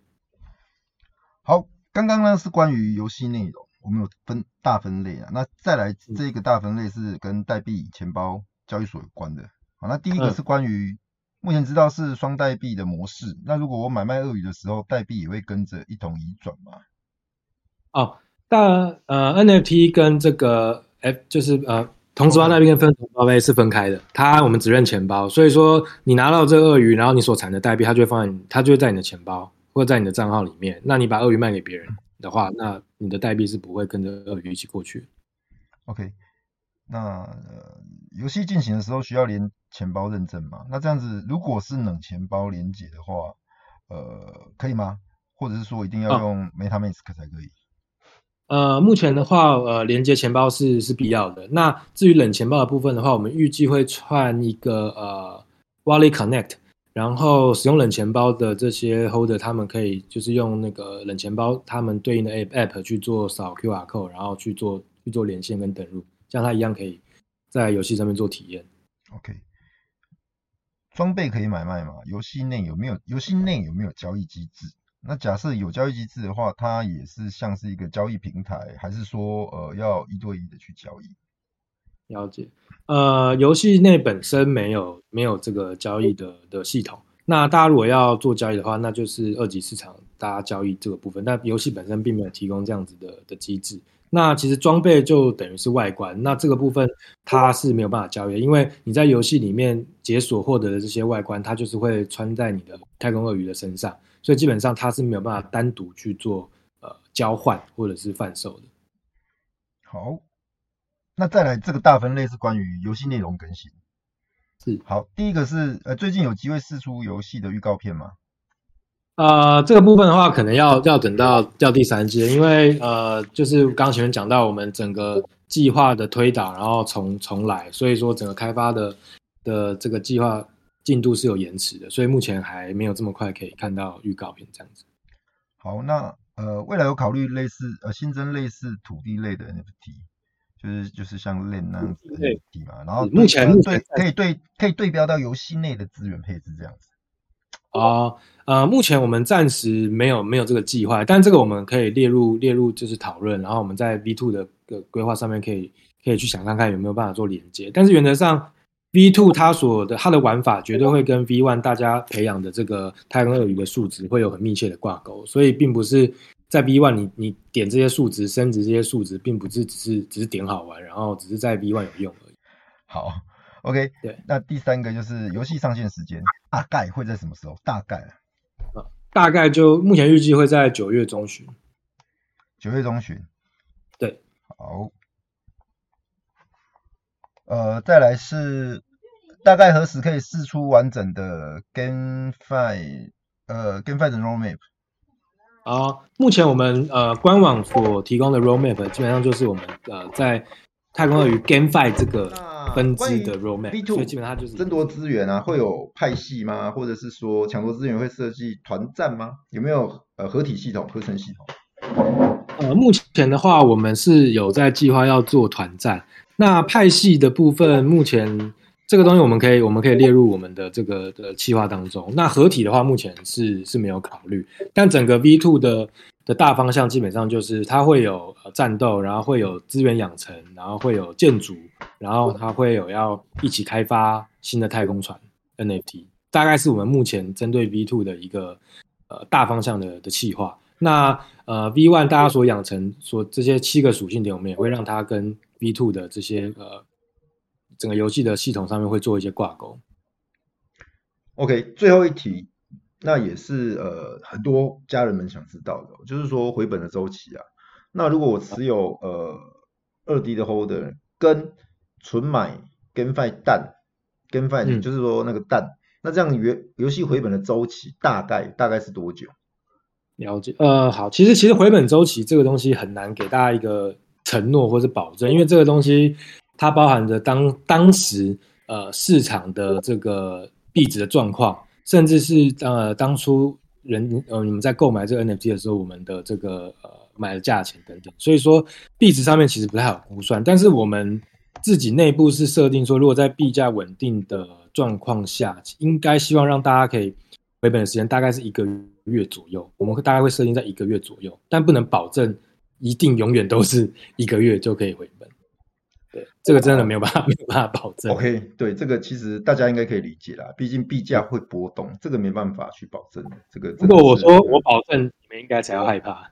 Speaker 2: 好，刚刚呢是关于游戏内容，我们有分大分类啊，那再来这个大分类是跟代币、钱包、交易所有关的。好，那第一个是关于、嗯、目前知道是双代币的模式。那如果我买卖鳄鱼的时候，代币也会跟着一同移转吗？
Speaker 3: 哦，但呃，NFT 跟这个 F 就是呃，同时化代币跟分层包币是分开的。它我们只认钱包，所以说你拿到这个鳄鱼，然后你所产的代币，它就会放在你，它就会在你的钱包或者在你的账号里面。那你把鳄鱼卖给别人的话，那你的代币是不会跟着鳄鱼一起过去。
Speaker 2: OK。那呃，游戏进行的时候需要连钱包认证吗？那这样子，如果是冷钱包连接的话，呃，可以吗？或者是说一定要用 MetaMask 才可以？
Speaker 3: 呃，目前的话，呃，连接钱包是是必要的。那至于冷钱包的部分的话，我们预计会串一个呃 Wallet Connect，然后使用冷钱包的这些 Holder，他们可以就是用那个冷钱包他们对应的 App App 去做扫 QR Code，然后去做去做连线跟登录，这样它一样可以在游戏上面做体验。
Speaker 2: OK。装备可以买卖吗？游戏内有没有游戏内有没有交易机制？那假设有交易机制的话，它也是像是一个交易平台，还是说呃要一对一的去交易？
Speaker 3: 了解，呃，游戏内本身没有没有这个交易的的系统。那大家如果要做交易的话，那就是二级市场大家交易这个部分。但游戏本身并没有提供这样子的的机制。那其实装备就等于是外观，那这个部分它是没有办法交易，因为你在游戏里面解锁获得的这些外观，它就是会穿在你的太空鳄鱼的身上。所以基本上它是没有办法单独去做呃交换或者是贩售的。
Speaker 2: 好，那再来这个大分类是关于游戏内容更新。
Speaker 3: 是，
Speaker 2: 好，第一个是呃最近有机会试出游戏的预告片吗？
Speaker 3: 呃，这个部分的话，可能要要等到到第三季，因为呃就是刚刚前面讲到我们整个计划的推导，然后重重来，所以说整个开发的的这个计划。进度是有延迟的，所以目前还没有这么快可以看到预告片这样子。
Speaker 2: 好，那呃，未来有考虑类似呃新增类似土地类的 NFT，就是就是像 Land 那样子的嘛，然后
Speaker 3: 目前、呃、对
Speaker 2: 可以对可以对标到游戏内的资源配置这样子。
Speaker 3: 哦，呃，目前我们暂时没有没有这个计划，但这个我们可以列入列入就是讨论，然后我们在 V two 的个规划上面可以可以去想看看有没有办法做连接，但是原则上。V two 它所的它的玩法绝对会跟 V one 大家培养的这个太空鳄鱼的数值会有很密切的挂钩，所以并不是在 V one 你你点这些数值升值这些数值，并不是只是只是点好玩，然后只是在 V one 有用而已。
Speaker 2: 好，OK，
Speaker 3: 对，
Speaker 2: 那第三个就是游戏上线时间大概会在什么时候？大概
Speaker 3: 啊，大概就目前预计会在九月中旬。
Speaker 2: 九月中旬，
Speaker 3: 对，
Speaker 2: 好。呃，再来是大概何时可以试出完整的 GameFi 呃 GameFi 的 Roadmap？
Speaker 3: 啊，目前我们呃官网所提供的 Roadmap 基本上就是我们呃在太空鳄鱼 GameFi 这个分支的 Roadmap，所以基本上就是
Speaker 2: 争夺资源啊，会有派系吗？或者是说抢夺资源会设计团战吗？有没有呃合体系统、合成系统？
Speaker 3: 呃，目前的话，我们是有在计划要做团战。那派系的部分，目前这个东西我们可以我们可以列入我们的这个的计划当中。那合体的话，目前是是没有考虑。但整个 V two 的的大方向基本上就是它会有战斗，然后会有资源养成，然后会有建筑，然后它会有要一起开发新的太空船 NFT。大概是我们目前针对 V two 的一个呃大方向的的计划。那呃 V one 大家所养成所这些七个属性点，我们也会让它跟 V two 的这些呃，整个游戏的系统上面会做一些挂钩。
Speaker 2: OK，最后一题，那也是呃很多家人们想知道的，就是说回本的周期啊。那如果我持有呃二 D 的 Holder 跟纯买 GameFi 蛋，GameFi、嗯、就是说那个蛋，那这样游游戏回本的周期大概大概是多久？
Speaker 3: 了解，呃，好，其实其实回本周期这个东西很难给大家一个。承诺或是保证，因为这个东西它包含着当当时呃市场的这个币值的状况，甚至是呃当初人呃你们在购买这个 NFT 的时候，我们的这个呃买的价钱等等，所以说币值上面其实不太好估算。但是我们自己内部是设定说，如果在币价稳定的状况下，应该希望让大家可以回本的时间大概是一个月左右，我们大概会设定在一个月左右，但不能保证。一定永远都是一个月就可以回本，对，这个真的没有办法，没有办法保证。
Speaker 2: OK，对，这个其实大家应该可以理解啦，毕竟币价会波动，这个没办法去保证的。这个如
Speaker 3: 果我说我保证，你们应该才要害怕。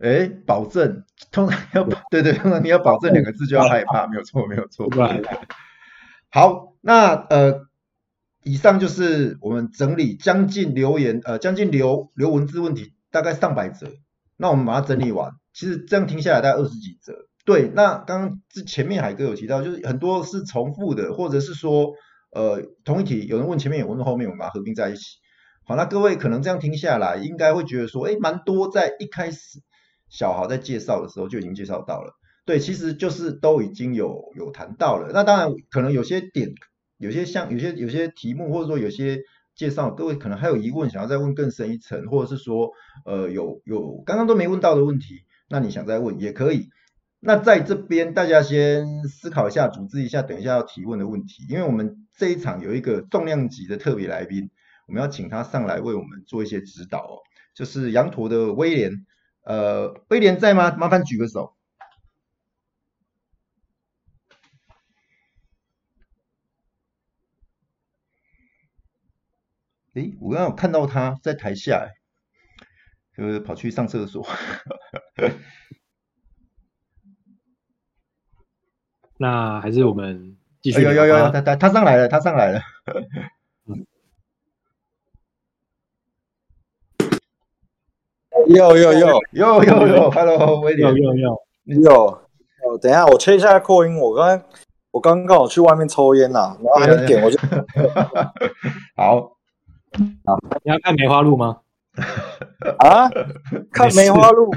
Speaker 2: 哎，保证，通常要保，对对，通常你要保证两个字就要害怕，没有错，没有错。好，那呃，以上就是我们整理将近留言，呃，将近留留文字问题，大概上百则，那我们把它整理完。其实这样听下来大概二十几则，对，那刚刚之前面海哥有提到，就是很多是重复的，或者是说呃同一题，有人问前面，有人问后面，我们把它合并在一起。好，那各位可能这样听下来，应该会觉得说，哎，蛮多在一开始小豪在介绍的时候就已经介绍到了。对，其实就是都已经有有谈到了。那当然可能有些点，有些像有些有些题目，或者说有些介绍，各位可能还有疑问，想要再问更深一层，或者是说，呃，有有刚刚都没问到的问题，那你想再问也可以。那在这边大家先思考一下，组织一下，等一下要提问的问题，因为我们这一场有一个重量级的特别来宾。我们要请他上来为我们做一些指导哦，就是羊驼的威廉，呃，威廉在吗？麻烦举个手。诶，我刚刚有看到他在台下，就是跑去上厕所。
Speaker 3: 那还是我们继续。
Speaker 2: 有有有，他他他上来了，他上来了。
Speaker 5: 有有有
Speaker 2: 有有有，Hello，威廉，
Speaker 3: 有有有
Speaker 5: 有。等一下，我切一下扩音。我刚刚我刚刚好去外面抽烟呐，然后还没点，我就
Speaker 2: 好。
Speaker 3: 好，你要看梅花鹿吗？
Speaker 5: 啊？看梅花鹿，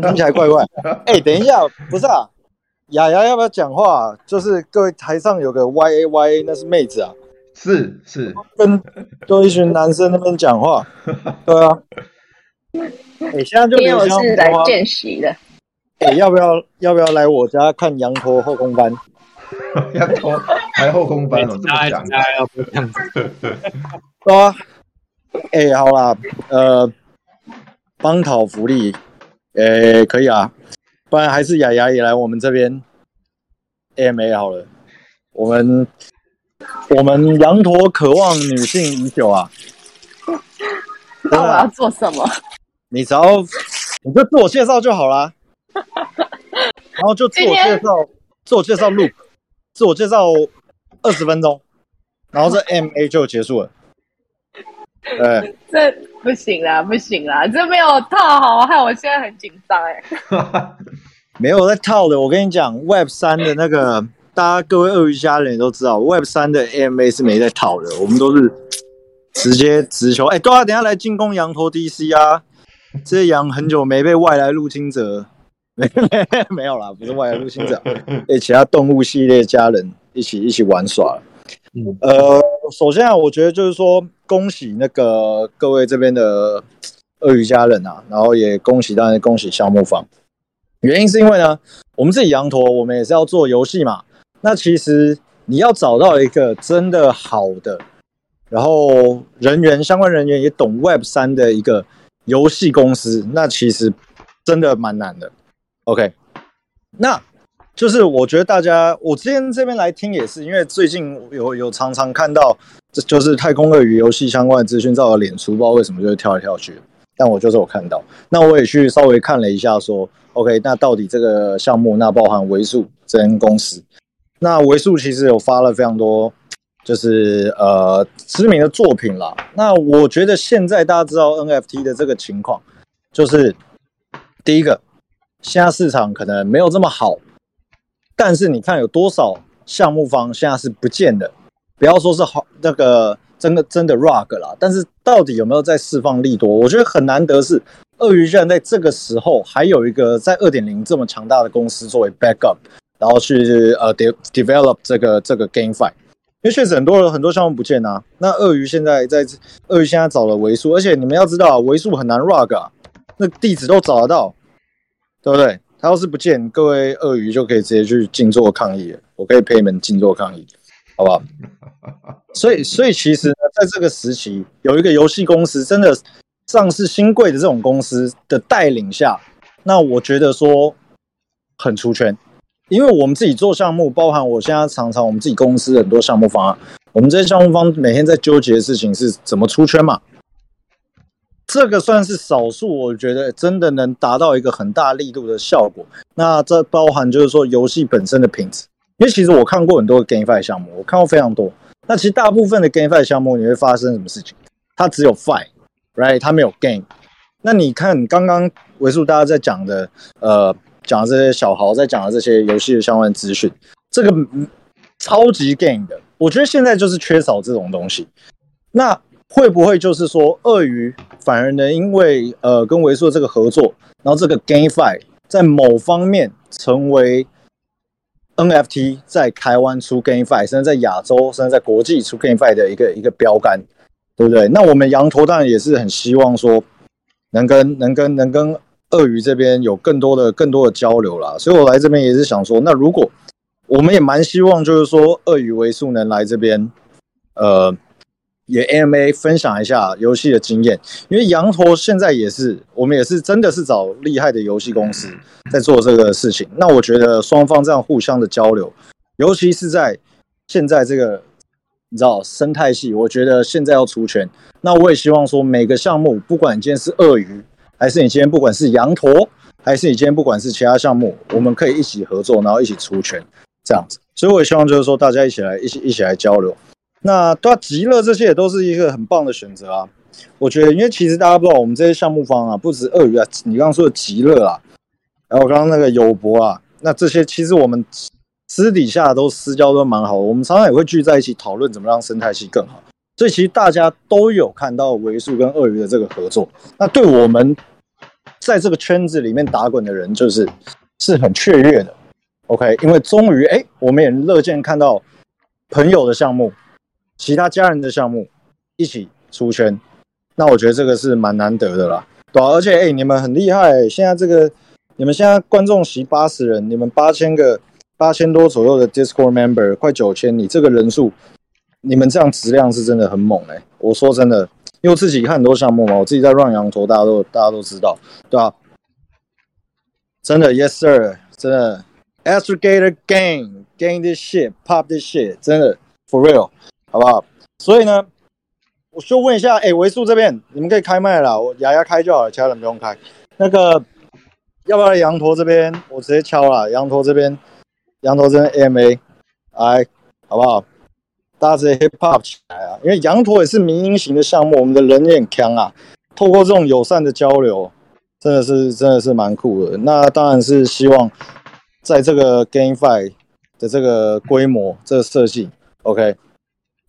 Speaker 5: 听起来怪怪。哎，等一下，不是啊，雅雅要不要讲话？就是各位台上有个 Y A Y A，那是妹子啊。
Speaker 2: 是是，
Speaker 5: 跟跟一群男生那边讲话。对啊。哎，现在就
Speaker 4: 因为我是来见习的。
Speaker 5: 哎，要不要要不要来我家看羊驼后空翻？
Speaker 2: 羊驼还后空翻哦，这么讲，
Speaker 3: 要不这样子？
Speaker 5: 对啊。哎，好啦，呃，帮讨福利，哎，可以啊。不然还是雅雅也来我们这边 AMA 好了。我们我们羊驼渴望女性已久啊。
Speaker 4: 那我要做什么？
Speaker 5: 你只要你就自我介绍就好啦，然后就自我介绍，自我介绍录，自我介绍二十分钟，然后这 MA 就结束了。对，
Speaker 4: 这不行啦，不行啦，这没有套好，害我现在很紧张哎。
Speaker 5: 没有在套的，我跟你讲，Web 三的那个，大家各位鳄鱼家人也都知道，Web 三的 AMA 是没在套的，我们都是直接直球。哎，对啊，等下来进攻羊驼 DC 啊。这些羊很久没被外来入侵者，没 没没有啦，不是外来入侵者，被 其他动物系列家人一起一起玩耍。嗯，呃，首先啊，我觉得就是说，恭喜那个各位这边的鳄鱼家人啊，然后也恭喜当然恭喜项目方。原因是因为呢，我们自己羊驼，我们也是要做游戏嘛。那其实你要找到一个真的好的，然后人员相关人员也懂 Web 三的一个。游戏公司那其实真的蛮难的，OK，那就是我觉得大家我之前这边来听也是，因为最近有有常常看到，这就是太空鳄鱼游戏相关的资讯，在我脸书不知道为什么就会跳来跳去，但我就是有看到，那我也去稍微看了一下，说 OK，那到底这个项目那包含维数这间公司，那维数其实有发了非常多。就是呃知名的作品啦。那我觉得现在大家知道 NFT 的这个情况，就是第一个，现在市场可能没有这么好，但是你看有多少项目方现在是不见的，不要说是好那个真的真的 rug 啦，但是到底有没有在释放利多？我觉得很难得是鳄鱼居然在这个时候还有一个在二点零这么强大的公司作为 backup，然后去呃 de develop 这个这个 game fight，。因为确实很多人很多项目不见啊，那鳄鱼现在在鳄鱼现在找了维数，而且你们要知道啊，维数很难 rug 啊，那地址都找得到，对不对？他要是不见，各位鳄鱼就可以直接去静坐抗议了，我可以陪你们静坐抗议，好不好？所以，所以其实呢，在这个时期，有一个游戏公司真的上市新贵的这种公司的带领下，那我觉得说很出圈。因为我们自己做项目，包含我现在常常我们自己公司很多项目方案，我们这些项目方每天在纠结的事情是怎么出圈嘛。这个算是少数，我觉得真的能达到一个很大力度的效果。那这包含就是说游戏本身的品质，因为其实我看过很多 GameFi 项目，我看过非常多。那其实大部分的 GameFi 项目，你会发生什么事情？它只有 Fi Right，它没有 Game。那你看刚刚维数大家在讲的，呃。讲的这些小豪在讲的这些游戏的相关资讯，这个超级 game 的，我觉得现在就是缺少这种东西。那会不会就是说，鳄鱼反而能因为呃跟维数的这个合作，然后这个 GameFi 在某方面成为 NFT 在台湾出 GameFi，甚至在亚洲，甚至在国际出 GameFi 的一个一个标杆，对不对？那我们羊驼当然也是很希望说，能跟能跟能跟鳄鱼这边有更多的更多的交流啦。所以我来这边也是想说，那如果我们也蛮希望，就是说鳄鱼为数能来这边，呃。也 AMA 分享一下游戏的经验，因为羊驼现在也是，我们也是真的是找厉害的游戏公司在做这个事情。那我觉得双方这样互相的交流，尤其是在现在这个你知道生态系，我觉得现在要出圈。那我也希望说每个项目，不管今天是鳄鱼，还是你今天不管是羊驼，还是你今天不管是其他项目，我们可以一起合作，然后一起出圈这样子。所以我也希望就是说大家一起来一起一起来交流。那对，极乐这些也都是一个很棒的选择啊！我觉得，因为其实大家不知道，我们这些项目方啊，不止鳄鱼啊，你刚刚说的极乐啊，然后刚刚那个友博啊，那这些其实我们私底下都私交都蛮好，我们常常也会聚在一起讨论怎么让生态系更好。所以其实大家都有看到维数跟鳄鱼的这个合作，那对我们在这个圈子里面打滚的人，就是是很雀跃的。OK，因为终于哎，我们也乐见看到朋友的项目。其他家人的项目一起出圈，那我觉得这个是蛮难得的啦，对，而且哎、你们很厉害、现在这个你们现在观众席八十人，你们八千个八千多左右的 Discord member，快九千，你这个人数，你们这样质量是真的很猛哎、我说真的，因为我自己看很多项目嘛，我自己在 run 羊驼，大家都大家都知道，对啊，真的 Yes sir，真的 Astrogator Gang Gang this shit Pop this shit，真的 For real。好不好？所以呢，我就问一下，哎，维数这边你们可以开麦了，我牙牙开就好了，其他人不用开。那个要不要羊驼这边？我直接敲了，羊驼这边，羊驼这边 AMA，来，好不好？大家直接 hip hop 起来啊！因为羊驼也是民营型的项目，我们的人也很强啊。透过这种友善的交流，真的是真的是蛮酷的。那当然是希望在这个 GameFi 的这个规模、这个设计，OK。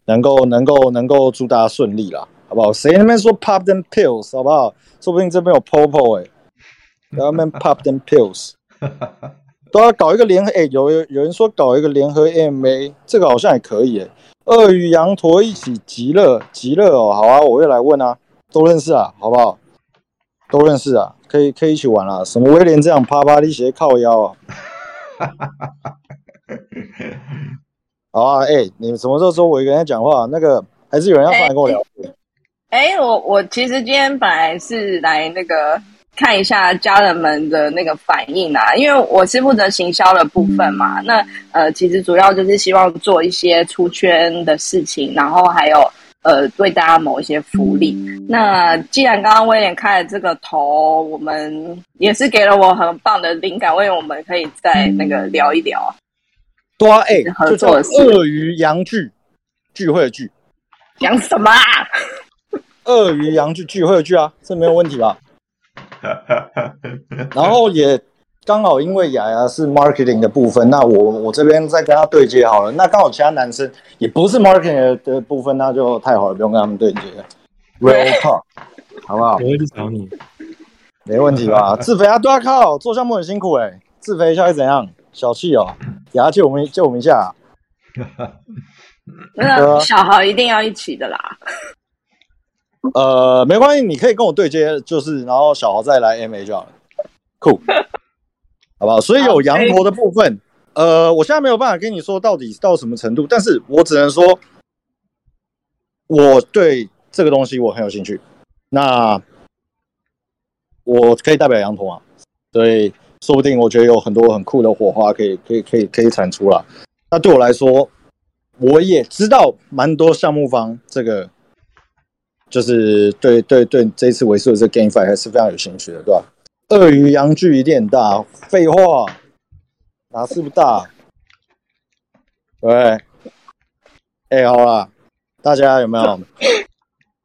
Speaker 5: 能够能够能够祝大家顺利啦，好不好？谁那边说 pop them pills，好不好？说不定这边有 popo 哎、欸，然后那边 pop them pills，都要搞一个联合哎、欸，有有人说搞一个联合 AMA，这个好像也可以哎、欸。鳄鱼羊驼一起极乐极乐哦，好啊，我又来问啊，都认识啊，好不好？都认识啊，可以可以一起玩啊。什么威廉这样啪啪的鞋靠腰啊？好啊，哎、欸，你们什么时候说我一个人讲话？那个还是有人要上来跟我聊天？
Speaker 4: 哎、欸欸，我我其实今天本来是来那个看一下家人们的那个反应啊，因为我是负责行销的部分嘛。那呃，其实主要就是希望做一些出圈的事情，然后还有呃，为大家谋一些福利。那既然刚刚威廉开了这个头，我们也是给了我很棒的灵感，为我们可以再那个聊一聊。
Speaker 5: 对啊，哎，就叫鳄鱼羊聚聚会的聚，
Speaker 4: 羊什么啊？
Speaker 5: 鳄鱼羊聚聚会的聚啊，这没有问题吧？然后也刚好因为雅雅是 marketing 的部分，那我我这边再跟他对接好了。那刚好其他男生也不是 marketing 的部分，那就太好了，不用跟他们对接。Real talk，好不好？
Speaker 3: 我会去找你，
Speaker 5: 没问题吧？自肥啊，对啊，靠，做项目很辛苦哎、欸，自肥一下会怎样？小气哦，牙借我们借我们一下、啊。
Speaker 4: 那个小豪一定要一起的啦。
Speaker 5: 呃，没关系，你可以跟我对接，就是然后小豪再来 MA 就好了。酷，好不好？所以有羊驼的部分，呃，我现在没有办法跟你说到底到什么程度，但是我只能说，我对这个东西我很有兴趣。那我可以代表羊驼啊，所以。说不定我觉得有很多很酷的火花可以可以可以可以产出了。那对我来说，我也知道蛮多项目方这个就是对对对这一次为数的这个 GameFi 还是非常有兴趣的，对吧？鳄鱼羊具一定很大，废话哪是不大？对，哎，好了，大家有没有？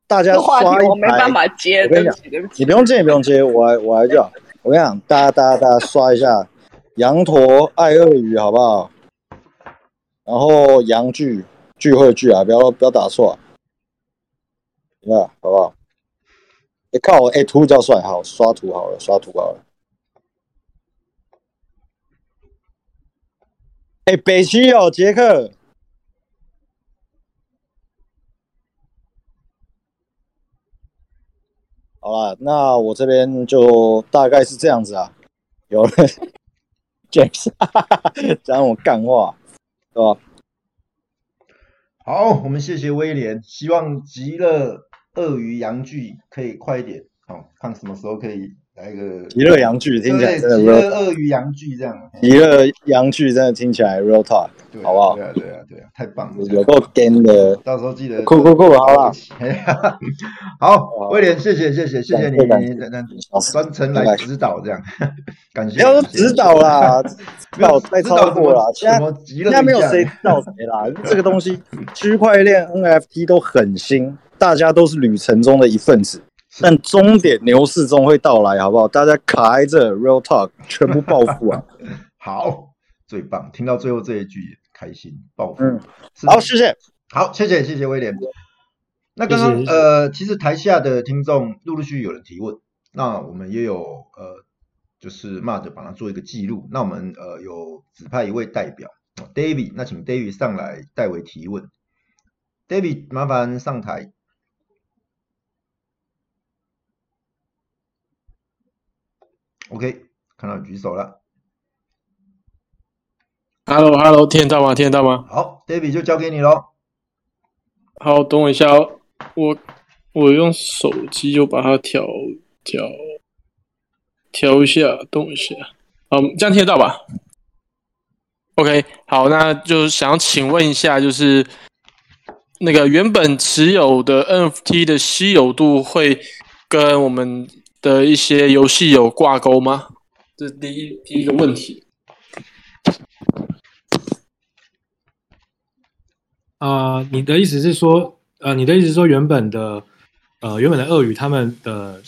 Speaker 5: 大家刷一排，
Speaker 4: 我没办法接，
Speaker 5: 我跟你讲，你不用接也不用接，我来我来叫。我跟你讲，大家大家大家刷一下羊驼爱鳄鱼，好不好？然后羊聚聚会聚啊，不要不要打错啊，那好不好？哎靠，哎图比较帅，好刷图好了，刷图好了。哎，北区哦，杰克。好了，那我这边就大概是这样子啊。有了，James，讲我干话，是吧？
Speaker 2: 好，我们谢谢威廉，希望极了鳄鱼阳具可以快一点，好，看什么时候可以。来一个
Speaker 5: 极乐阳具听起来真的
Speaker 2: 极乐鳄鱼阳具这样，
Speaker 5: 极乐阳具真的听起来 real talk，
Speaker 2: 对
Speaker 5: 好不好？
Speaker 2: 对啊，对啊，对啊，太棒了，
Speaker 5: 有够 game 的，
Speaker 2: 到时候记得
Speaker 5: 酷酷酷，好了，
Speaker 2: 好，威廉，谢谢谢谢谢谢你，专程来指导这样，感谢。不要说指导啦，指导太超过了，现在现在没有谁知道谁啦，
Speaker 5: 这个东西区块链 NFT 都很新，大家都是旅程中的一份子。但终点牛市终会到来，好不好？大家卡在这，Real Talk，全部暴富啊！
Speaker 2: 好，最棒，听到最后这一句，开心暴富。
Speaker 5: 嗯，好，谢谢，
Speaker 2: 好，谢谢，谢谢威廉。那刚刚呃，其实台下的听众陆陆续续有人提问，那我们也有呃，就是 Mud 帮他做一个记录。那我们呃有指派一位代表 David，那请 David 上来代为提问。David，麻烦上台。OK，看到举手了。
Speaker 6: Hello，Hello，听得到吗？听得到吗？
Speaker 2: 好，David 就交给你喽。
Speaker 6: 好，等我一下哦，我我用手机就把它调调调一下，等我一下。好，这样听得到吧？OK，好，那就想要请问一下，就是那个原本持有的 NFT 的稀有度会跟我们的一些游戏有挂钩吗？这是第一第一个问题。
Speaker 3: 啊、呃，你的意思是说，呃，你的意思是说，原本的，呃，原本的鳄鱼他们的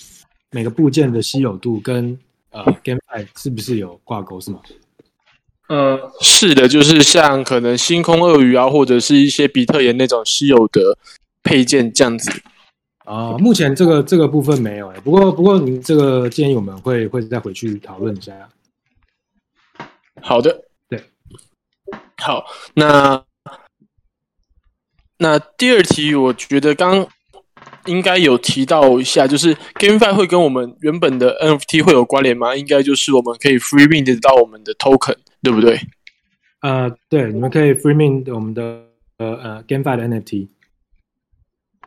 Speaker 3: 每个部件的稀有度跟呃 GameFi 是不是有挂钩，是吗？
Speaker 6: 呃，是的，就是像可能星空鳄鱼啊，或者是一些比特岩那种稀有的配件这样子。
Speaker 3: 啊、呃，目前这个这个部分没有哎，不过不过您这个建议我们会会再回去讨论一下。
Speaker 6: 好的，
Speaker 3: 对，
Speaker 6: 好，那那第二题，我觉得刚应该有提到一下，就是 GameFi 会跟我们原本的 NFT 会有关联吗？应该就是我们可以 Free Mint 得到我们的 Token，对不对？
Speaker 3: 呃，对，你们可以 Free Mint 我们的呃呃 GameFi 的 NFT。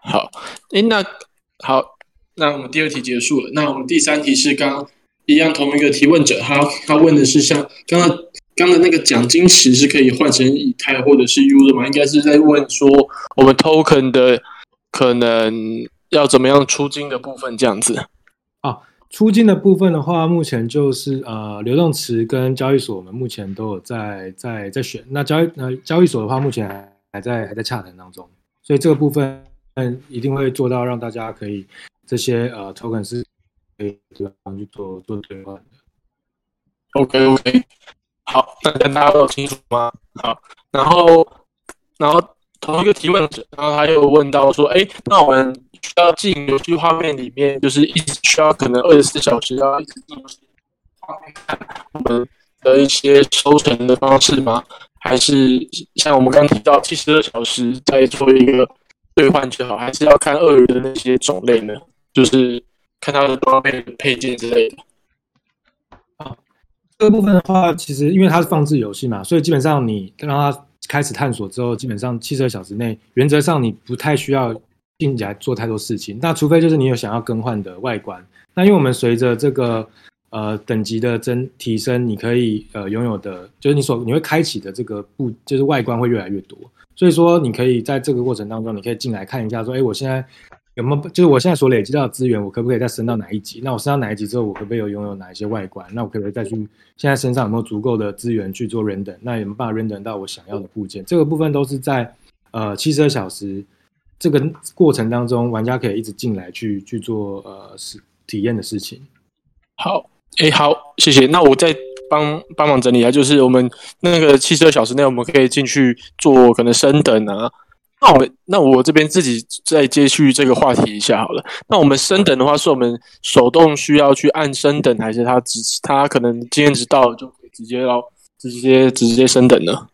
Speaker 6: 好，诶，那好，那我们第二题结束了。那我们第三题是刚一样同一个提问者，他他问的是像刚刚刚的那个奖金池是可以换成以太或者是 U 的吗？应该是在问说我们 Token 的可能要怎么样出金的部分这样子。
Speaker 3: 啊，出金的部分的话，目前就是呃流动池跟交易所，我们目前都有在在在选。那交易呃交易所的话，目前还还在还在洽谈当中，所以这个部分。但一定会做到让大家可以这些呃 token 是可以这样去做做兑换的。
Speaker 6: OK OK，好，那大家都清楚吗？好，然后然后同一个提问者，然后他又问到说，哎，那我们需要进游戏画面里面，就是一直需要可能二十四小时要一直进游戏画面看我们的一些收成的方式吗？还是像我们刚刚提到七十二小时再做一个？兑换就好，还是要看鳄鱼的那些种类呢？就是看它的装备、配件之类的。
Speaker 3: 啊，这个部分的话，其实因为它是放置游戏嘛，所以基本上你让它开始探索之后，基本上七十二小时内，原则上你不太需要进来做太多事情。那除非就是你有想要更换的外观。那因为我们随着这个呃等级的增提升，你可以呃拥有的，就是你所你会开启的这个部，就是外观会越来越多。所以说，你可以在这个过程当中，你可以进来看一下，说，哎，我现在有没有，就是我现在所累积到的资源，我可不可以再升到哪一级？那我升到哪一级之后，我可不可以有拥有哪一些外观？那我可不可以再去现在身上有没有足够的资源去做 render？那有没有办法 render 到我想要的部件？这个部分都是在呃七十二小时这个过程当中，玩家可以一直进来去去做呃是体验的事情。
Speaker 6: 好，哎，好，谢谢。那我再帮帮忙整理一下，就是我们那个七十二小时内，我们可以进去做可能升等啊。那我们那我这边自己再接续这个话题一下好了。那我们升等的话，是我们手动需要去按升等，还是他直他可能经验值到了就可以直接到直接直接升等呢？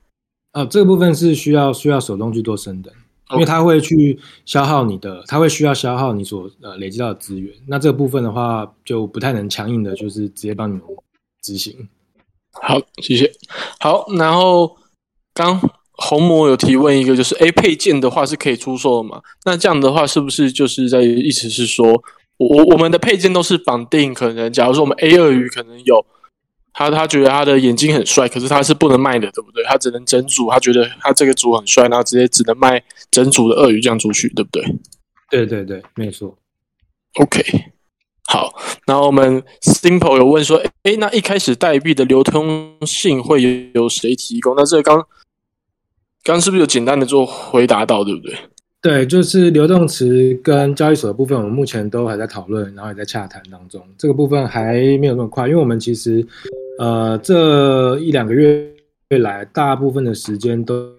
Speaker 3: 呃，这个部分是需要需要手动去做升等，因为它会去消耗你的，它会需要消耗你所呃累积到的资源。那这个部分的话，就不太能强硬的，就是直接帮你们执行。
Speaker 6: 好，谢谢。好，然后刚。红魔有提问一个，就是 A 配件的话是可以出售的嘛？那这样的话是不是就是在意思是说，我我们的配件都是绑定？可能假如说我们 A 鳄鱼可能有他，他觉得他的眼睛很帅，可是他是不能卖的，对不对？他只能整组，他觉得他这个组很帅，然后直接只能卖整组的鳄鱼这样出去，对不对？
Speaker 3: 对对对，没错。
Speaker 6: OK，好。然后我们 Simple 有问说，诶，那一开始代币的流通性会有谁提供？那这个刚。刚刚是不是有简单的做回答到，对不对？
Speaker 3: 对，就是流动池跟交易所的部分，我们目前都还在讨论，然后也在洽谈当中。这个部分还没有那么快，因为我们其实呃这一两个月来，大部分的时间都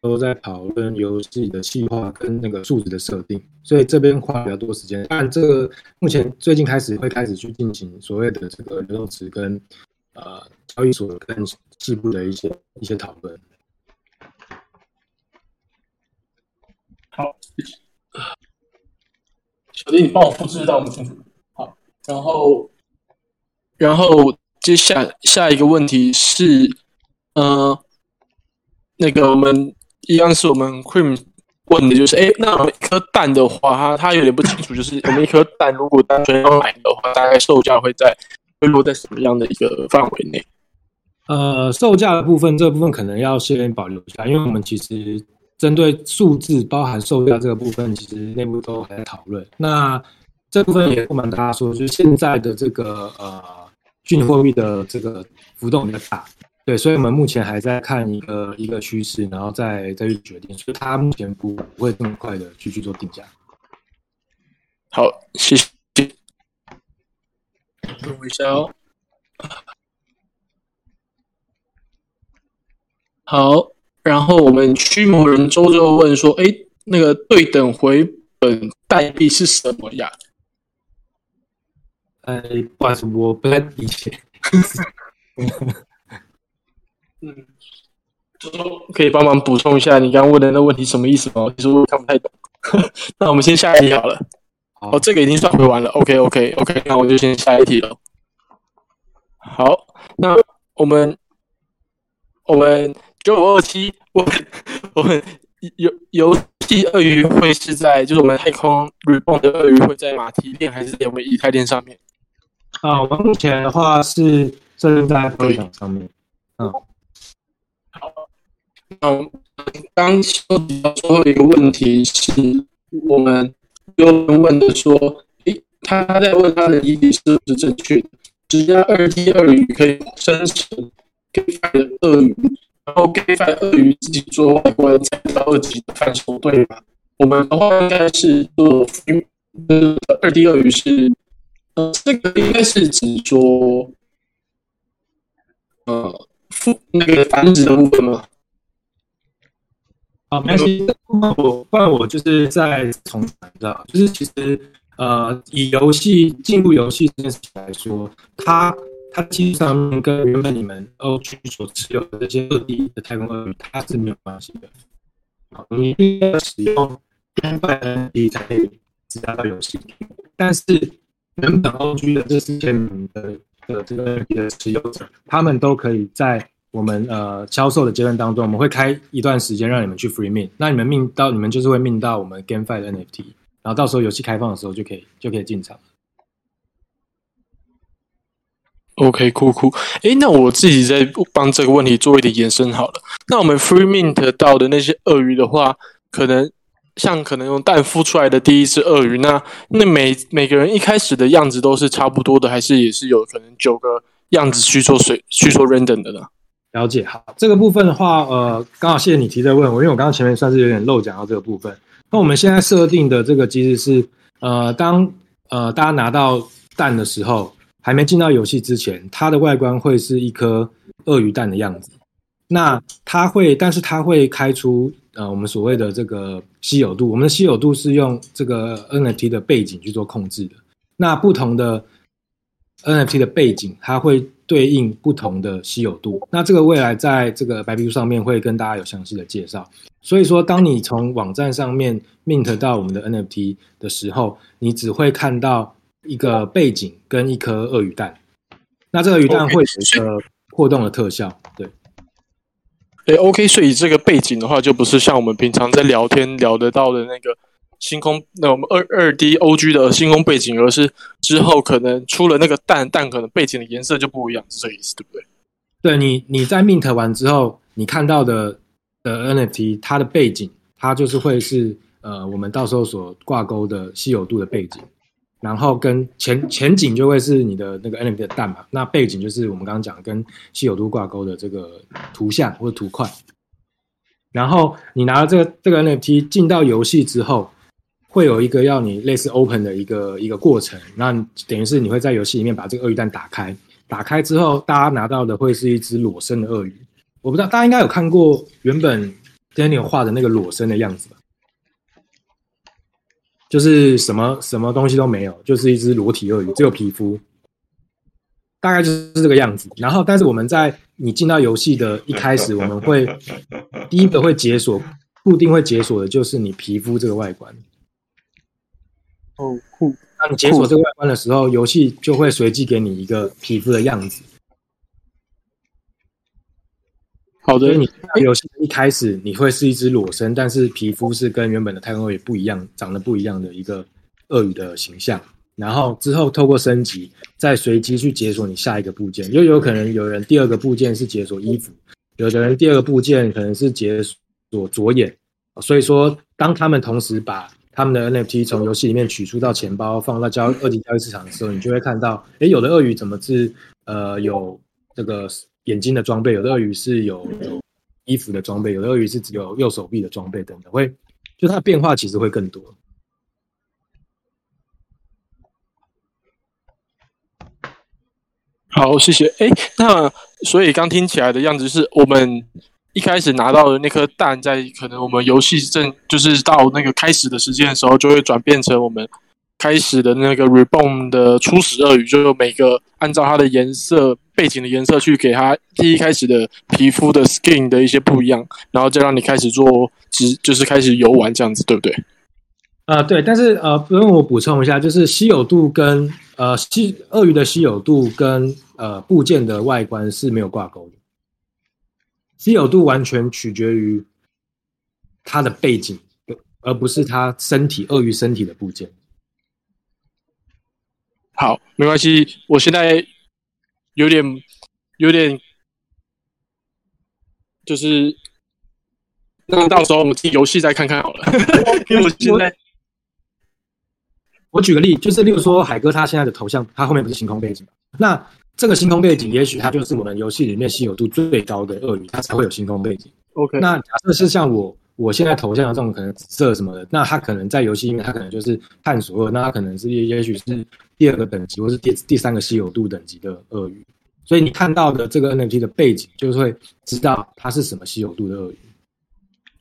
Speaker 3: 都在讨论游戏的细化跟那个数值的设定，所以这边花比较多时间。但这个目前最近开始会开始去进行所谓的这个流动池跟呃交易所更细部的一些一些讨论。
Speaker 6: 好，小弟，你帮我复制到我们清楚。好，然后，然后接下下一个问题是，呃，那个我们一样是我们 Cream 问的，就是，哎，那我们一颗蛋的话，它它有点不清楚，就是我们一颗蛋如果单纯要买的话，大概售价会在会落在什么样的一个范围内？
Speaker 3: 呃，售价的部分，这部分可能要先保留一下，因为我们其实。针对数字包含售价这个部分，其实内部都还在讨论。那这部分也不瞒大家说，就是现在的这个呃虚拟货币的这个浮动比较大，对，所以我们目前还在看一个一个趋势，然后再再去决定。所以它目前不不会这么快的去去做定价。
Speaker 6: 好，谢谢。等我一下哦。好。然后我们驱魔人周周问说：“哎，那个对等回本代币是什么呀？”
Speaker 3: 哎，不好意思，我不太理解。
Speaker 6: 嗯，周周可以帮忙补充一下你刚刚问的那问题什么意思吗？其实我看不太懂。那我们先下一题好了。好，哦，这个已经算回完了。OK，OK，OK，okay, okay, okay, 那我就先下一题了。好，那我们我们。九五二七，我 们我们游游戏鳄鱼会是在，就是我们太空 Reborn 的鳄鱼会在马蹄链还是在我们以太链上面？
Speaker 3: 啊，我们目前的话是设定在鳄鱼上面。嗯，
Speaker 6: 好。那我刚说到最后一个问题是，我们又问的说，诶，他在问他的理解是不是正确的？只要二 D 鳄鱼可以生成 g a y f i 的鳄鱼。然后 g a y f i 鳄鱼自己做外观才到二级的范畴，对吧？我们的话应该是做二 D 鳄鱼是，呃，这个应该是指说，呃，复那个繁殖的部分吗？
Speaker 3: 啊，没关系，我那我就是再重讲一下，就是其实呃，以游戏进入游戏这件事情来说，它。它基本上面跟原本你们 OG 所持有的这些二 D 的太空鳄鱼，它是没有关系的。好你一定要使用 NFT 才可以加到游戏。但是原本 OG 的这四千名的的这个的持有者，他们都可以在我们呃销售的阶段当中，我们会开一段时间让你们去 free mint。那你们 mint 到，你们就是会 mint 到我们 GameFi 的 NFT，然后到时候游戏开放的时候就可以就可以进场。
Speaker 6: OK，酷酷。诶，那我自己再帮这个问题做一点延伸好了。那我们 Free Mint 到的那些鳄鱼的话，可能像可能用蛋孵出来的第一只鳄鱼，那那每每个人一开始的样子都是差不多的，还是也是有可能九个样子去做水去做 random 的呢？
Speaker 3: 了解，好，这个部分的话，呃，刚好谢谢你提这问我，因为我刚刚前面算是有点漏讲到这个部分。那我们现在设定的这个机制是，呃，当呃大家拿到蛋的时候。还没进到游戏之前，它的外观会是一颗鳄鱼蛋的样子。那它会，但是它会开出呃我们所谓的这个稀有度。我们的稀有度是用这个 NFT 的背景去做控制的。那不同的 NFT 的背景，它会对应不同的稀有度。那这个未来在这个白皮书上面会跟大家有详细的介绍。所以说，当你从网站上面 mint 到我们的 NFT 的时候，你只会看到一个背景跟一颗鳄鱼蛋。那这个鱼蛋会有一个破洞的特效，对。
Speaker 6: 诶，OK，所以这个背景的话，就不是像我们平常在聊天聊得到的那个星空，那我们二二 D OG 的星空背景，而是之后可能出了那个蛋，蛋可能背景的颜色就不一样，是这个意思，对不对？
Speaker 3: 对，你你在 mint 完之后，你看到的的 NFT，它的背景，它就是会是呃，我们到时候所挂钩的稀有度的背景。然后跟前 前景就会是你的那个 NFT 的蛋嘛，那背景就是我们刚刚讲跟稀有度挂钩的这个图像或者图块。然后你拿了这个这个 NFT 进到游戏之后，会有一个要你类似 open 的一个一个过程，那等于是你会在游戏里面把这个鳄鱼蛋打开，打开之后大家拿到的会是一只裸身的鳄鱼。我不知道大家应该有看过原本 Daniel 画的那个裸身的样子吧？就是什么什么东西都没有，就是一只裸体鳄鱼，只有皮肤，大概就是这个样子。然后，但是我们在你进到游戏的一开始，我们会第一个会解锁，固定会解锁的就是你皮肤这个外观。
Speaker 6: 哦，酷！
Speaker 3: 当你解锁这个外观的时候，游戏就会随机给你一个皮肤的样子。
Speaker 6: 好的，
Speaker 3: 所以你游戏一开始你会是一只裸身，但是皮肤是跟原本的太空鳄鱼不一样，长得不一样的一个鳄鱼的形象。然后之后透过升级，再随机去解锁你下一个部件。又有可能有人第二个部件是解锁衣服，有的人第二个部件可能是解锁左眼。所以说，当他们同时把他们的 NFT 从游戏里面取出到钱包，放到交二级交易市场的时候，你就会看到，诶，有的鳄鱼怎么是呃有这个。眼睛的装备，有的鳄鱼是有有衣服的装备，有的鳄鱼是只有右手臂的装备等等，会就它的变化其实会更多。
Speaker 6: 好，谢谢。哎，那所以刚听起来的样子是我们一开始拿到的那颗蛋，在可能我们游戏正就是到那个开始的时间的时候，就会转变成我们开始的那个 Reborn 的初始鳄鱼，就每个按照它的颜色。背景的颜色去给它第一开始的皮肤的 skin 的一些不一样，然后再让你开始做，只就是开始游玩这样子，对不对？
Speaker 3: 呃，对，但是呃，不用我补充一下，就是稀有度跟呃稀鳄鱼的稀有度跟呃部件的外观是没有挂钩的，稀有度完全取决于它的背景，而不是它身体鳄鱼身体的部件。
Speaker 6: 好，没关系，我现在。有点，有点，就是，那到时候我们进游戏再看看好了。因为我现在，
Speaker 3: 我举个例，就是例如说海哥他现在的头像，他后面不是星空背景，那这个星空背景，也许它就是我们游戏里面稀有度最高的鳄鱼，它才会有星空背景。
Speaker 6: OK，
Speaker 3: 那假设是像我我现在头像的这种可能紫色什么的，那它可能在游戏里面，它可能就是探索鳄，那它可能是也也许是。第二个等级，或是第第三个稀有度等级的鳄鱼，所以你看到的这个 NFT 的背景，就是会知道它是什么稀有度的鳄鱼。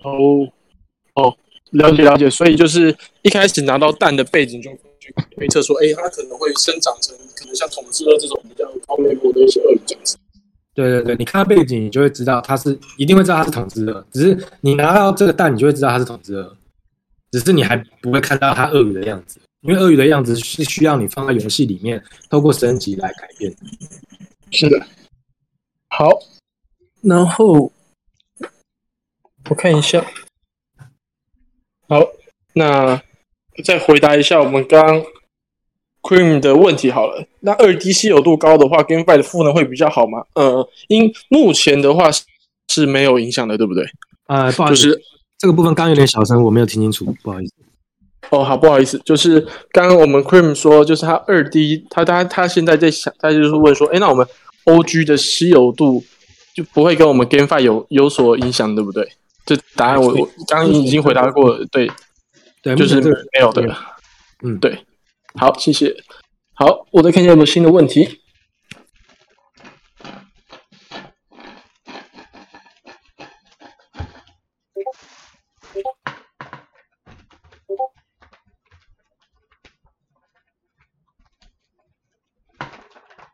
Speaker 6: 哦哦，了解了解。所以就是一开始拿到蛋的背景，就去推测说，哎，它可能会生长成可能像统治鳄这种比较高维度的一些鳄鱼这样子。
Speaker 3: 对对对，你看到背景，你就会知道它是一定会知道它是统治鳄，只是你拿到这个蛋，你就会知道它是统治鳄，只是你还不会看到它鳄鱼的样子。因为鳄鱼的样子是需要你放在游戏里面，透过升级来改变。
Speaker 6: 是的。好，然后我看一下。好，那再回答一下我们刚刚 Cream 的问题好了。那二 D 稀有度高的话，GameFi 的赋能会比较好吗？呃，因目前的话是没有影响的，对不对？
Speaker 3: 啊、呃，不好意思，就是、这个部分刚有点小声，我没有听清楚，不好意思。
Speaker 6: 哦，好，不好意思，就是刚刚我们 Cream 说，就是他二 D，他他他现在在想，他就是问说，哎，那我们 OG 的稀有度就不会跟我们 GameFi 有有所影响，对不对？这答案我我刚刚已经回答过了，对，对，就是没有的，嗯，对，好，谢谢。好，我再看一下有没有新的问题。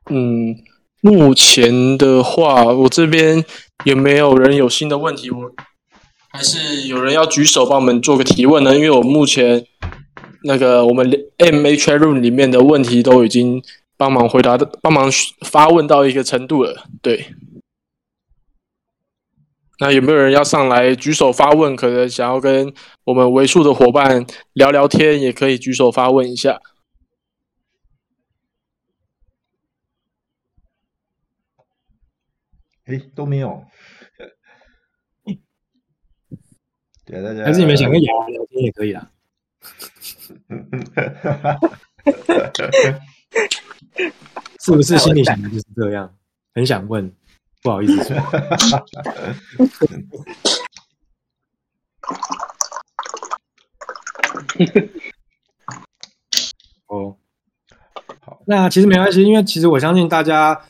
Speaker 6: 嗯，目前的话，我这边有没有人有新的问题？我还是有人要举手帮我们做个提问呢？因为我目前那个我们 M H Room 里面的问题都已经帮忙回答的，帮忙发问到一个程度了。对，那有没有人要上来举手发问？可能想要跟我们为数的伙伴聊聊天，也可以举手发问一下。
Speaker 2: 哎，都没有。对大家
Speaker 3: 还是你们想跟雅雅聊天也可以啊。是不是心里想的就是这样？很想问，不好意思说。哦，好，那其实没关系，因为其实我相信大家。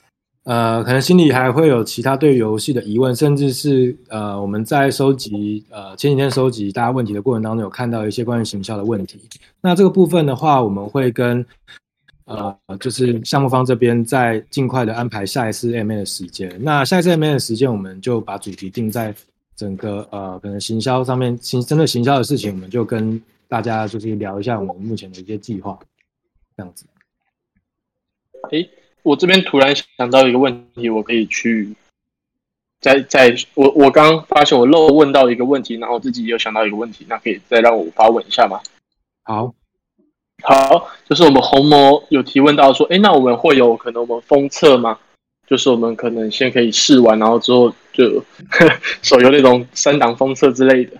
Speaker 3: 呃，可能心里还会有其他对游戏的疑问，甚至是呃，我们在收集呃前几天收集大家问题的过程当中，有看到一些关于行销的问题。那这个部分的话，我们会跟呃，就是项目方这边再尽快的安排下一次 M A 的时间。那下一次 M A 的时间，我们就把主题定在整个呃，可能行销上面，行针对行销的事情，我们就跟大家就是聊一下我们目前的一些计划，这样子。
Speaker 6: 诶。我这边突然想到一个问题，我可以去再再我我刚发现我漏问到一个问题，然后我自己又想到一个问题，那可以再让我发问一下吗？
Speaker 3: 好，
Speaker 6: 好，就是我们红魔有提问到说，哎，那我们会有可能我们封测吗？就是我们可能先可以试玩，然后之后就 手游那种三档封测之类的。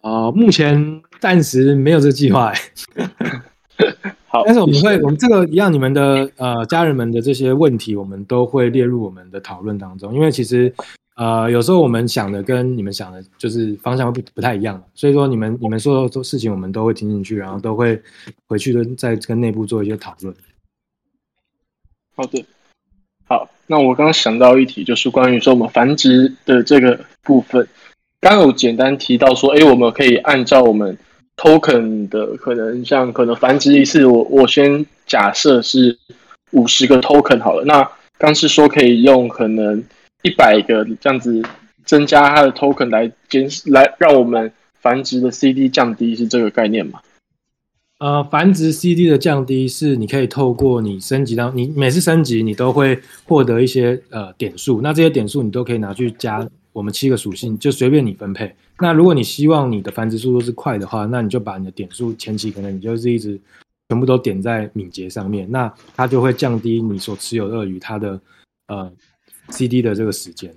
Speaker 3: 啊、呃，目前暂时没有这个计划。
Speaker 6: 好，
Speaker 3: 但是我们会，我们这个一样，你们的呃家人们的这些问题，我们都会列入我们的讨论当中。因为其实呃有时候我们想的跟你们想的，就是方向会不不太一样，所以说你们你们说的做事情，我们都会听进去，然后都会回去跟再跟内部做一些讨论。
Speaker 6: 好的，好，那我刚刚想到一题，就是关于说我们繁殖的这个部分，刚有简单提到说，哎，我们可以按照我们。Token 的可能像可能繁殖一次，我我先假设是五十个 token 好了。那刚是说可以用可能一百个这样子增加它的 token 来减来让我们繁殖的 CD 降低，是这个概念吗？
Speaker 3: 呃，繁殖 CD 的降低是你可以透过你升级到你每次升级你都会获得一些呃点数，那这些点数你都可以拿去加我们七个属性，就随便你分配。那如果你希望你的繁殖速度是快的话，那你就把你的点数前期可能你就是一直全部都点在敏捷上面，那它就会降低你所持有鳄鱼它的呃 CD 的这个时间。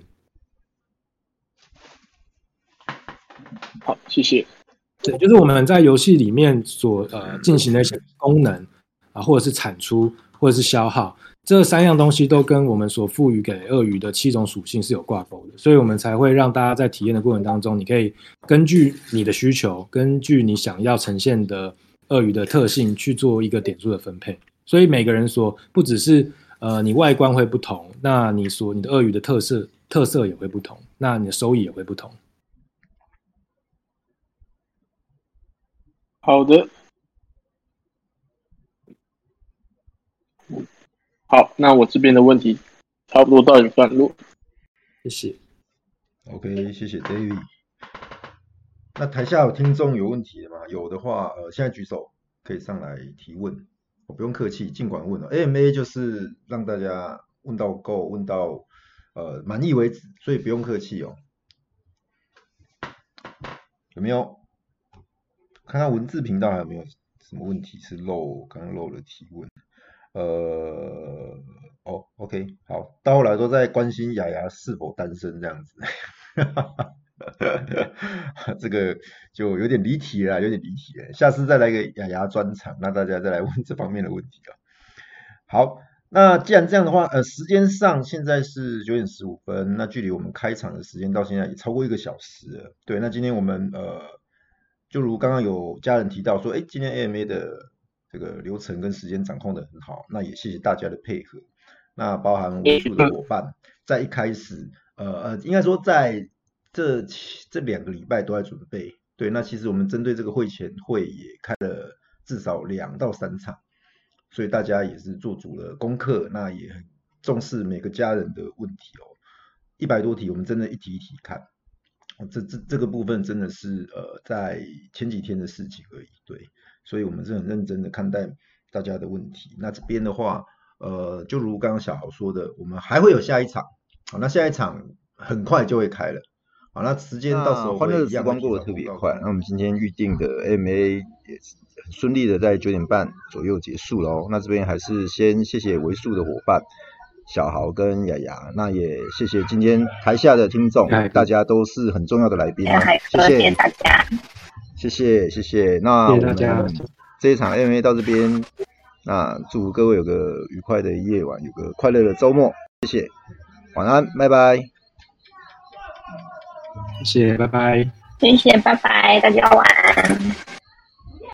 Speaker 6: 好，谢谢。
Speaker 3: 对，就是我们在游戏里面所呃进行的一些功能啊，或者是产出，或者是消耗。这三样东西都跟我们所赋予给鳄鱼的七种属性是有挂钩的，所以我们才会让大家在体验的过程当中，你可以根据你的需求，根据你想要呈现的鳄鱼的特性去做一个点数的分配。所以每个人所不只是呃你外观会不同，那你所你的鳄鱼的特色特色也会不同，那你的收益也会不同。
Speaker 6: 好的。好，那我这边的问题差不多到一段落，
Speaker 3: 谢谢。
Speaker 2: OK，谢谢 David。那台下有听众有问题的吗？有的话，呃，现在举手可以上来提问，我不用客气，尽管问哦。AMA 就是让大家问到够，问到呃满意为止，所以不用客气哦。有没有？看看文字频道还有没有什么问题是漏，刚刚漏了提问。呃，哦，OK，好，到后来都在关心雅雅是否单身这样子，这个就有点离题了，有点离题了，下次再来个雅雅专场，那大家再来问这方面的问题啊。好，那既然这样的话，呃，时间上现在是九点十五分，那距离我们开场的时间到现在也超过一个小时了。对，那今天我们呃，就如刚刚有家人提到说，哎，今天 AMA 的。这个流程跟时间掌控得很好，那也谢谢大家的配合。那包含无数的伙伴，在一开始，呃呃，应该说在这这两个礼拜都在准备。对，那其实我们针对这个会前会也开了至少两到三场，所以大家也是做足了功课，那也很重视每个家人的问题哦。一百多题，我们真的一题一题看。这这这个部分真的是呃在前几天的事情而已。对，所以我们是很认真的看待大家的问题。那这边的话，呃，就如刚刚小豪说的，我们还会有下一场。好，那下一场很快就会开了。好，那时间到时候欢乐的时光过得特别快。那我们今天预定的 AMA 也很顺利的在九点半左右结束了哦。那这边还是先谢谢为数的伙伴小豪跟雅雅，那也谢谢今天台下的听众，大家都是很重要的来宾。谢谢大家，谢谢谢谢。那我们这一场 AMA 到这边，那祝各位有个愉快的夜晚，有个快乐的周末。谢谢，晚安，拜拜。
Speaker 3: 谢谢，拜拜。
Speaker 4: 谢谢，拜拜，大家晚安。